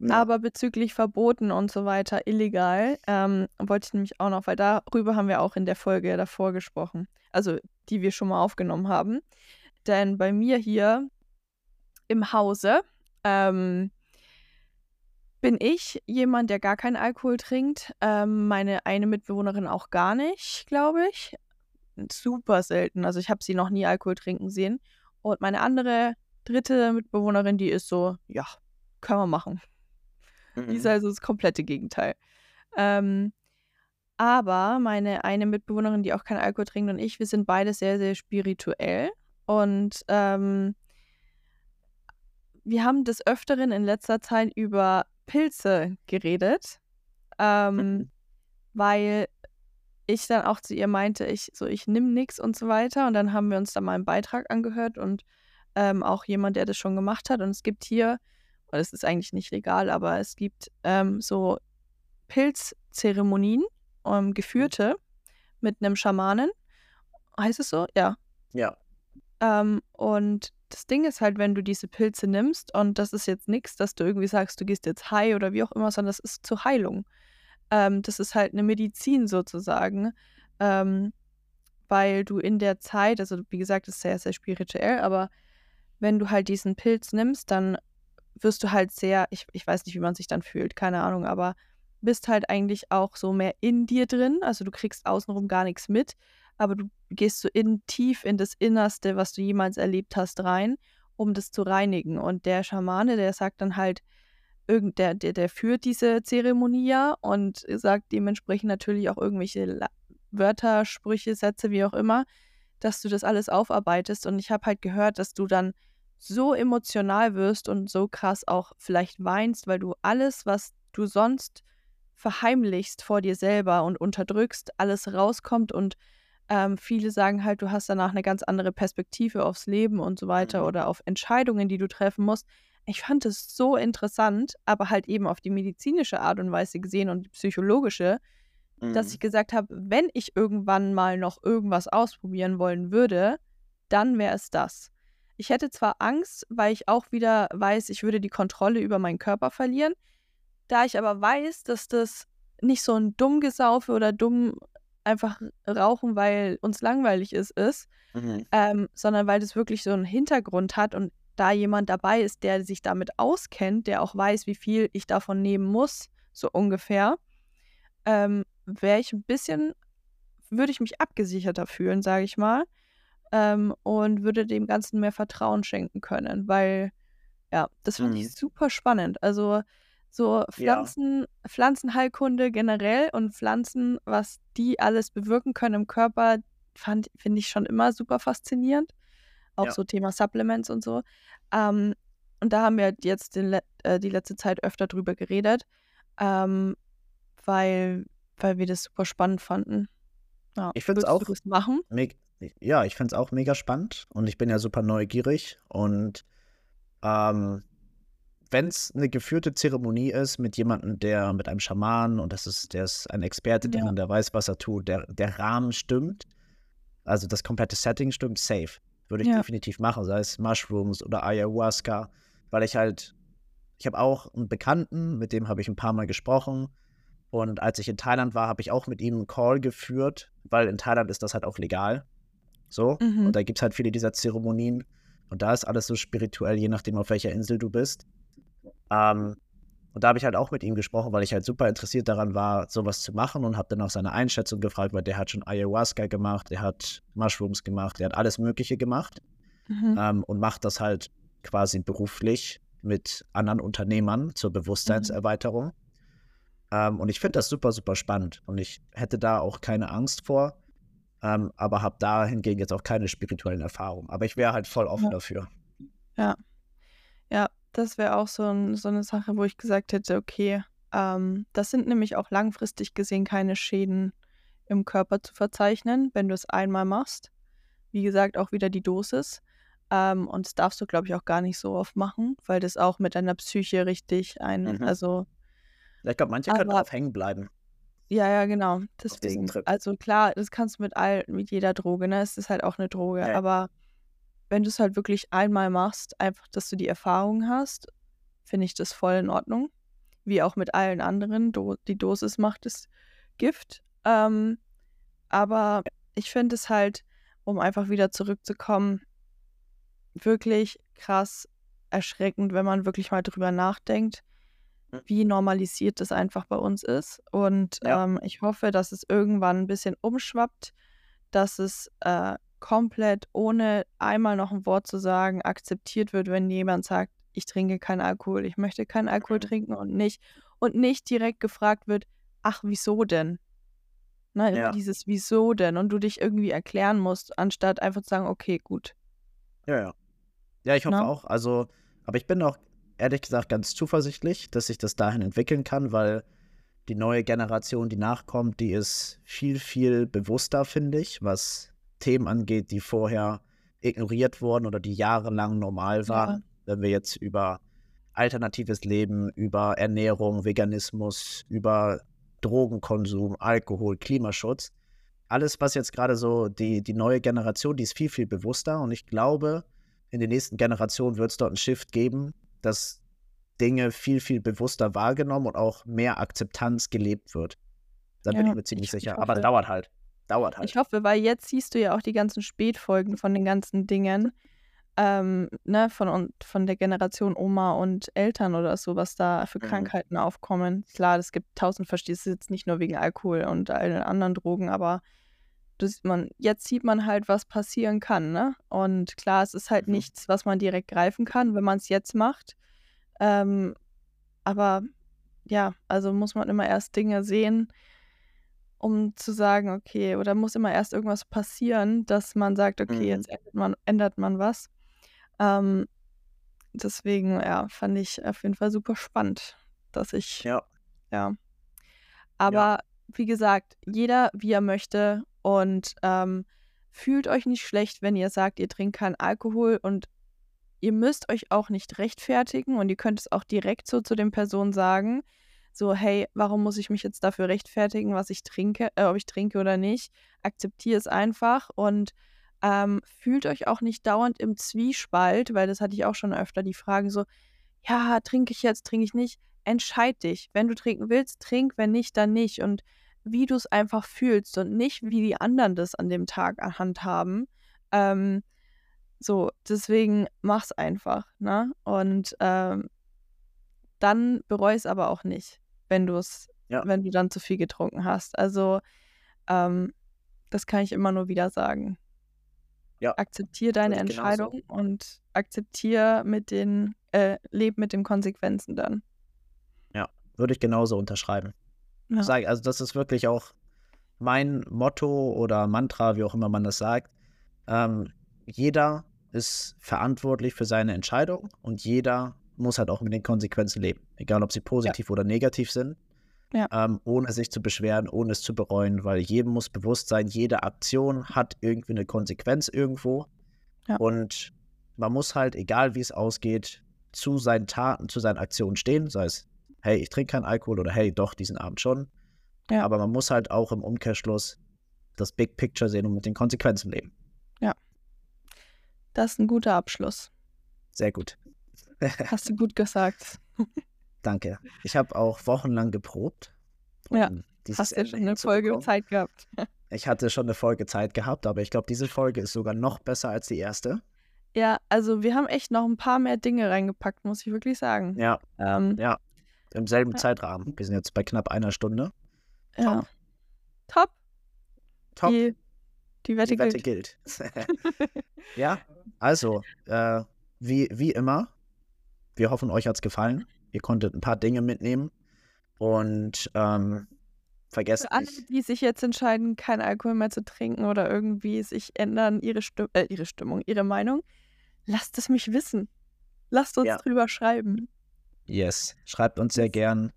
Ja. Aber bezüglich Verboten und so weiter, illegal, ähm, wollte ich nämlich auch noch, weil darüber haben wir auch in der Folge davor gesprochen. Also, die wir schon mal aufgenommen haben. Denn bei mir hier im Hause ähm, bin ich jemand, der gar keinen Alkohol trinkt. Ähm, meine eine Mitbewohnerin auch gar nicht, glaube ich. Super selten. Also, ich habe sie noch nie Alkohol trinken sehen. Und meine andere, dritte Mitbewohnerin, die ist so, ja, können wir machen. Die Mhm. ist also das komplette Gegenteil. Ähm, aber meine eine Mitbewohnerin, die auch keinen Alkohol trinkt und ich, wir sind beide sehr, sehr spirituell. Und ähm, wir haben des Öfteren in letzter Zeit über Pilze geredet, ähm, Mhm. weil ich dann auch zu ihr meinte, ich so, ich nehme nichts und so weiter. Und dann haben wir uns da mal einen Beitrag angehört und ähm, auch jemand, der das schon gemacht hat. Und es gibt hier, und es ist eigentlich nicht legal, aber es gibt ähm, so Pilzzeremonien, ähm, geführte mit einem Schamanen. Heißt es so? Ja. Ja. Ähm, und das Ding ist halt, wenn du diese Pilze nimmst, und das ist jetzt nichts, dass du irgendwie sagst, du gehst jetzt high oder wie auch immer, sondern das ist zur Heilung. Ähm, das ist halt eine Medizin sozusagen, ähm, weil du in der Zeit, also wie gesagt, das ist sehr, sehr spirituell, aber wenn du halt diesen Pilz nimmst, dann wirst du halt sehr, ich, ich weiß nicht, wie man sich dann fühlt, keine Ahnung, aber bist halt eigentlich auch so mehr in dir drin, also du kriegst außenrum gar nichts mit, aber du gehst so in, tief in das Innerste, was du jemals erlebt hast, rein, um das zu reinigen. Und der Schamane, der sagt dann halt, irgend, der, der, der führt diese Zeremonie ja und sagt dementsprechend natürlich auch irgendwelche La Wörter, Sprüche, Sätze, wie auch immer, dass du das alles aufarbeitest. Und ich habe halt gehört, dass du dann so emotional wirst und so krass auch vielleicht weinst, weil du alles, was du sonst verheimlichst vor dir selber und unterdrückst, alles rauskommt und ähm, viele sagen halt, du hast danach eine ganz andere Perspektive aufs Leben und so weiter Mhm. oder auf Entscheidungen, die du treffen musst. Ich fand es so interessant, aber halt eben auf die medizinische Art und Weise gesehen und die psychologische, dass Mhm. ich gesagt habe, wenn ich irgendwann mal noch irgendwas ausprobieren wollen würde, dann wäre es das. ich hätte zwar Angst, weil ich auch wieder weiß, ich würde die Kontrolle über meinen Körper verlieren. Da ich aber weiß, dass das nicht so ein dumm Gesaufe oder dumm einfach rauchen, weil uns langweilig ist, ist, mhm. ähm, sondern weil das wirklich so einen Hintergrund hat und da jemand dabei ist, der sich damit auskennt, der auch weiß, wie viel ich davon nehmen muss, so ungefähr, ähm, wäre ich ein bisschen, würde ich mich abgesicherter fühlen, sage ich mal, ähm, und würde dem Ganzen mehr Vertrauen schenken können, weil, ja, das finde ich mhm. super spannend. Also so Pflanzen, ja. Pflanzenheilkunde generell und Pflanzen, was die alles bewirken können im Körper, finde ich schon immer super faszinierend. Auch ja. so Thema Supplements und so. Ähm, und da haben wir jetzt den, äh, die letzte Zeit öfter drüber geredet, ähm, weil, weil wir das super spannend fanden. Ja, ich finde es auch machen. Ja, ich finde es auch mega spannend und ich bin ja super neugierig und ähm, wenn es eine geführte Zeremonie ist mit jemandem, der mit einem Schaman und das ist, der ist ein Experte ja. drin, der weiß, was er tut, der, der Rahmen stimmt, also das komplette Setting stimmt, safe. Würde ich ja. definitiv machen, sei es Mushrooms oder Ayahuasca, weil ich halt, ich habe auch einen Bekannten, mit dem habe ich ein paar Mal gesprochen. Und als ich in Thailand war, habe ich auch mit ihm einen Call geführt, weil in Thailand ist das halt auch legal. So. Mhm. Und da gibt es halt viele dieser Zeremonien. Und da ist alles so spirituell, je nachdem, auf welcher Insel du bist. Ähm, und da habe ich halt auch mit ihm gesprochen, weil ich halt super interessiert daran war, sowas zu machen und habe dann auch seine Einschätzung gefragt, weil der hat schon Ayahuasca gemacht, der hat Mushrooms gemacht, der hat alles Mögliche gemacht mhm. ähm, und macht das halt quasi beruflich mit anderen Unternehmern zur Bewusstseinserweiterung. Mhm. Ähm, und ich finde das super, super spannend und ich hätte da auch keine Angst vor, ähm, aber habe da hingegen jetzt auch keine spirituellen Erfahrungen. Aber ich wäre halt voll offen ja. dafür. Ja. Ja, das wäre auch so, ein, so eine Sache, wo ich gesagt hätte, okay, ähm, das sind nämlich auch langfristig gesehen keine Schäden im Körper zu verzeichnen, wenn du es einmal machst. Wie gesagt, auch wieder die Dosis. Ähm, und das darfst du, glaube ich, auch gar nicht so oft machen, weil das auch mit deiner Psyche richtig ein, mhm. also. ich glaube, manche können drauf hängen bleiben. Ja, ja, genau. Deswegen. Also klar, das kannst du mit all, mit jeder Droge, ne? Es ist halt auch eine Droge, ja. aber wenn du es halt wirklich einmal machst, einfach, dass du die Erfahrung hast, finde ich das voll in Ordnung. Wie auch mit allen anderen. Do die Dosis macht das Gift. Ähm, aber ich finde es halt, um einfach wieder zurückzukommen, wirklich krass erschreckend, wenn man wirklich mal drüber nachdenkt, hm. wie normalisiert das einfach bei uns ist. Und ja. ähm, ich hoffe, dass es irgendwann ein bisschen umschwappt, dass es äh, komplett ohne einmal noch ein Wort zu sagen akzeptiert wird, wenn jemand sagt, ich trinke keinen Alkohol, ich möchte keinen Alkohol trinken und nicht und nicht direkt gefragt wird, ach, wieso denn? Ne, ja. dieses wieso denn und du dich irgendwie erklären musst, anstatt einfach zu sagen, okay, gut. Ja, ja. Ja, ich hoffe Na? auch. Also, aber ich bin auch ehrlich gesagt ganz zuversichtlich, dass sich das dahin entwickeln kann, weil die neue Generation, die nachkommt, die ist viel, viel bewusster, finde ich, was Themen angeht, die vorher ignoriert wurden oder die jahrelang normal waren. Ja. Wenn wir jetzt über alternatives Leben, über Ernährung, Veganismus, über Drogenkonsum, Alkohol, Klimaschutz, alles, was jetzt gerade so die, die neue Generation, die ist viel, viel bewusster und ich glaube, in den nächsten Generationen wird es dort einen Shift geben, dass Dinge viel, viel bewusster wahrgenommen und auch mehr Akzeptanz gelebt wird. Da ja, bin ich mir ziemlich sicher. Aber es dauert halt. Dauert halt. Ich hoffe, weil jetzt siehst du ja auch die ganzen Spätfolgen von den ganzen Dingen. Ähm, ne, von, von der Generation Oma und Eltern oder so, was da für mhm. Krankheiten aufkommen. Klar, es gibt tausend Verstehst jetzt nicht nur wegen Alkohol und allen anderen Drogen, aber das, man, jetzt sieht man halt, was passieren kann, ne? Und klar, es ist halt mhm. nichts, was man direkt greifen kann, wenn man es jetzt macht. Ähm, aber ja, also muss man immer erst Dinge sehen, um zu sagen, okay, oder muss immer erst irgendwas passieren, dass man sagt, okay, mhm. jetzt ändert man, ändert man was. Ähm, deswegen, ja, fand ich auf jeden Fall super spannend, dass ich, ja. ja. Aber ja. wie gesagt, jeder wie er möchte und ähm, fühlt euch nicht schlecht, wenn ihr sagt, ihr trinkt keinen Alkohol und ihr müsst euch auch nicht rechtfertigen und ihr könnt es auch direkt so zu den Personen sagen so, hey, warum muss ich mich jetzt dafür rechtfertigen, was ich trinke, äh, ob ich trinke oder nicht? Akzeptiere es einfach und ähm, fühlt euch auch nicht dauernd im Zwiespalt, weil das hatte ich auch schon öfter, die Frage so, ja, trinke ich jetzt, trinke ich nicht. Entscheid dich. Wenn du trinken willst, trink, wenn nicht, dann nicht. Und wie du es einfach fühlst und nicht, wie die anderen das an dem Tag handhaben. Ähm, so, deswegen mach's einfach, ne? Und ähm, dann bereu es aber auch nicht, wenn du es, Ja. wenn du dann zu viel getrunken hast. Also, ähm, das kann ich immer nur wieder sagen. Ja, Akzeptier deine ich genauso. Entscheidung und akzeptier mit den, äh, leb mit den Konsequenzen dann. Ja, würde ich genauso unterschreiben. Ja. Sag, also das ist wirklich auch mein Motto oder Mantra, wie auch immer man das sagt. Ähm, jeder ist verantwortlich für seine Entscheidung und jeder muss halt auch mit den Konsequenzen leben, egal ob sie positiv oder negativ sind, Ja. ähm, ohne sich zu beschweren, ohne es zu bereuen, weil jedem muss bewusst sein, jede Aktion hat irgendwie eine Konsequenz irgendwo Ja. und man muss halt, egal wie es ausgeht, zu seinen Taten, zu seinen Aktionen stehen, sei es, hey, ich trinke keinen Alkohol oder hey, doch, diesen Abend schon. Ja. Aber man muss halt auch im Umkehrschluss das Big Picture sehen und mit den Konsequenzen leben. Das ist ein guter Abschluss. Sehr gut. *laughs* Hast du gut gesagt. Danke. Ich habe auch wochenlang geprobt. Ja, Hast Ende schon eine Folge. Zeit gehabt. *laughs* Ich hatte schon eine Folge Zeit gehabt, aber ich glaube, diese Folge ist sogar noch besser als die erste. Ja, also wir haben echt noch ein paar mehr Dinge reingepackt, muss ich wirklich sagen. Ja, Ähm, ja. Im selben Ja. Zeitrahmen. Wir sind jetzt bei knapp einer Stunde. ja. Top. Top. Die, die Wette Die Wette gilt. gilt. *laughs* ja, also, äh, wie, wie immer, wir hoffen, euch hat es gefallen. Ihr konntet ein paar Dinge mitnehmen. Und ähm, vergesst Für alle, die sich jetzt entscheiden, keinen Alkohol mehr zu trinken oder irgendwie sich ändern, ihre, Stimm äh, ihre Stimmung, ihre Meinung, lasst es mich wissen. Lasst uns Ja. drüber schreiben. Yes. Schreibt uns sehr gern.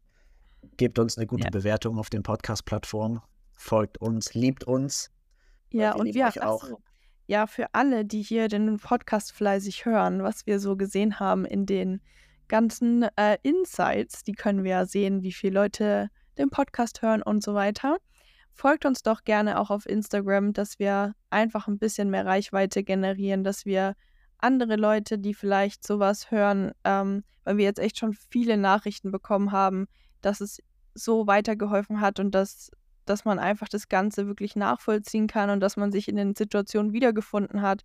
Gebt uns eine gute Ja. Bewertung auf den Podcast-Plattformen. Folgt uns, liebt uns. Ja, und wir, auch. so. Ja, für alle, die hier den Podcast fleißig hören, was wir so gesehen haben in den ganzen äh, Insights, die können wir ja sehen, wie viele Leute den Podcast hören und so weiter. Folgt uns doch gerne auch auf Instagram, dass wir einfach ein bisschen mehr Reichweite generieren, dass wir andere Leute, die vielleicht sowas hören, ähm, weil wir jetzt echt schon viele Nachrichten bekommen haben, dass es so weitergeholfen hat und dass, dass man einfach das Ganze wirklich nachvollziehen kann und dass man sich in den Situationen wiedergefunden hat.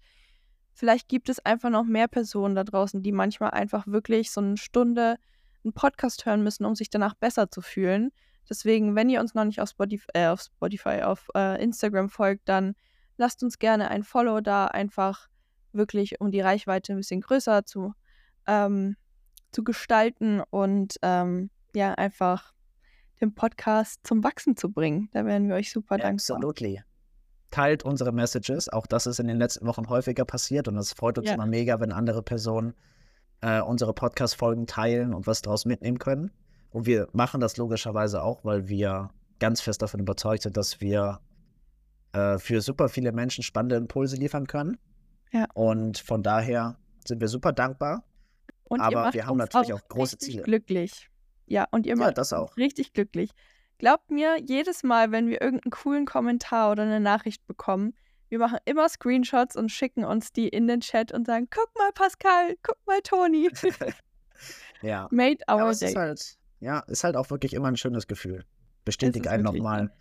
Vielleicht gibt es einfach noch mehr Personen da draußen, die manchmal einfach wirklich so eine Stunde einen Podcast hören müssen, um sich danach besser zu fühlen. Deswegen, wenn ihr uns noch nicht auf Spotify, äh, auf, Spotify, auf äh, Instagram folgt, dann lasst uns gerne ein Follow da, einfach wirklich, um die Reichweite ein bisschen größer zu, ähm, zu gestalten und ähm, ja, einfach den Podcast zum Wachsen zu bringen. Da wären wir euch super dankbar. Absolutely. Teilt unsere Messages. Auch das ist in den letzten Wochen häufiger passiert und das freut uns Ja. immer mega, wenn andere Personen äh, unsere Podcast-Folgen teilen und was daraus mitnehmen können. Und wir machen das logischerweise auch, weil wir ganz fest davon überzeugt sind, dass wir äh, für super viele Menschen spannende Impulse liefern können. Ja. Und von daher sind wir super dankbar. Und Aber wir haben natürlich auch große richtig Ziele. glücklich. Ja, und ihr Ja, macht das auch. richtig glücklich. Glaubt mir, jedes Mal, wenn wir irgendeinen coolen Kommentar oder eine Nachricht bekommen, wir machen immer Screenshots und schicken uns die in den Chat und sagen, guck mal Pascal, guck mal Toni. *laughs* Ja. *laughs* Made our es ist day. halt, ja, ist halt auch wirklich immer ein schönes Gefühl. Bestätigt ist einen nochmal,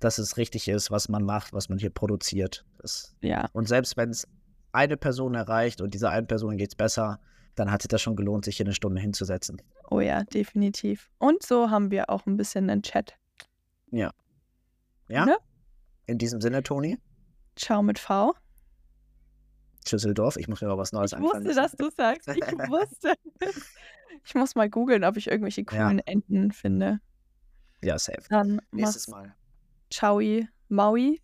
dass es richtig ist, was man macht, was man hier produziert. Das, Ja, und selbst wenn es eine Person erreicht und dieser einen Person geht es besser, dann hat sich das schon gelohnt, sich hier eine Stunde hinzusetzen. Oh ja, definitiv. Und so haben wir auch ein bisschen einen Chat. Ja? Ne? In diesem Sinne, Toni, Ciao mit V. Schüsseldorf, ich muss mir mal was Neues Ich wusste, dass du sagst. Ich *laughs* wusste. Ich muss mal googeln, ob ich irgendwelche Ja. coolen Enden finde. Ja, safe. Dann Nächstes Mal. Ciao, Maui.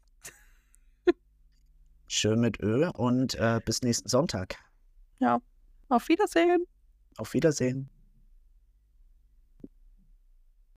Schön mit Ö und äh, bis nächsten Sonntag. Ja, auf Wiedersehen. Auf Wiedersehen.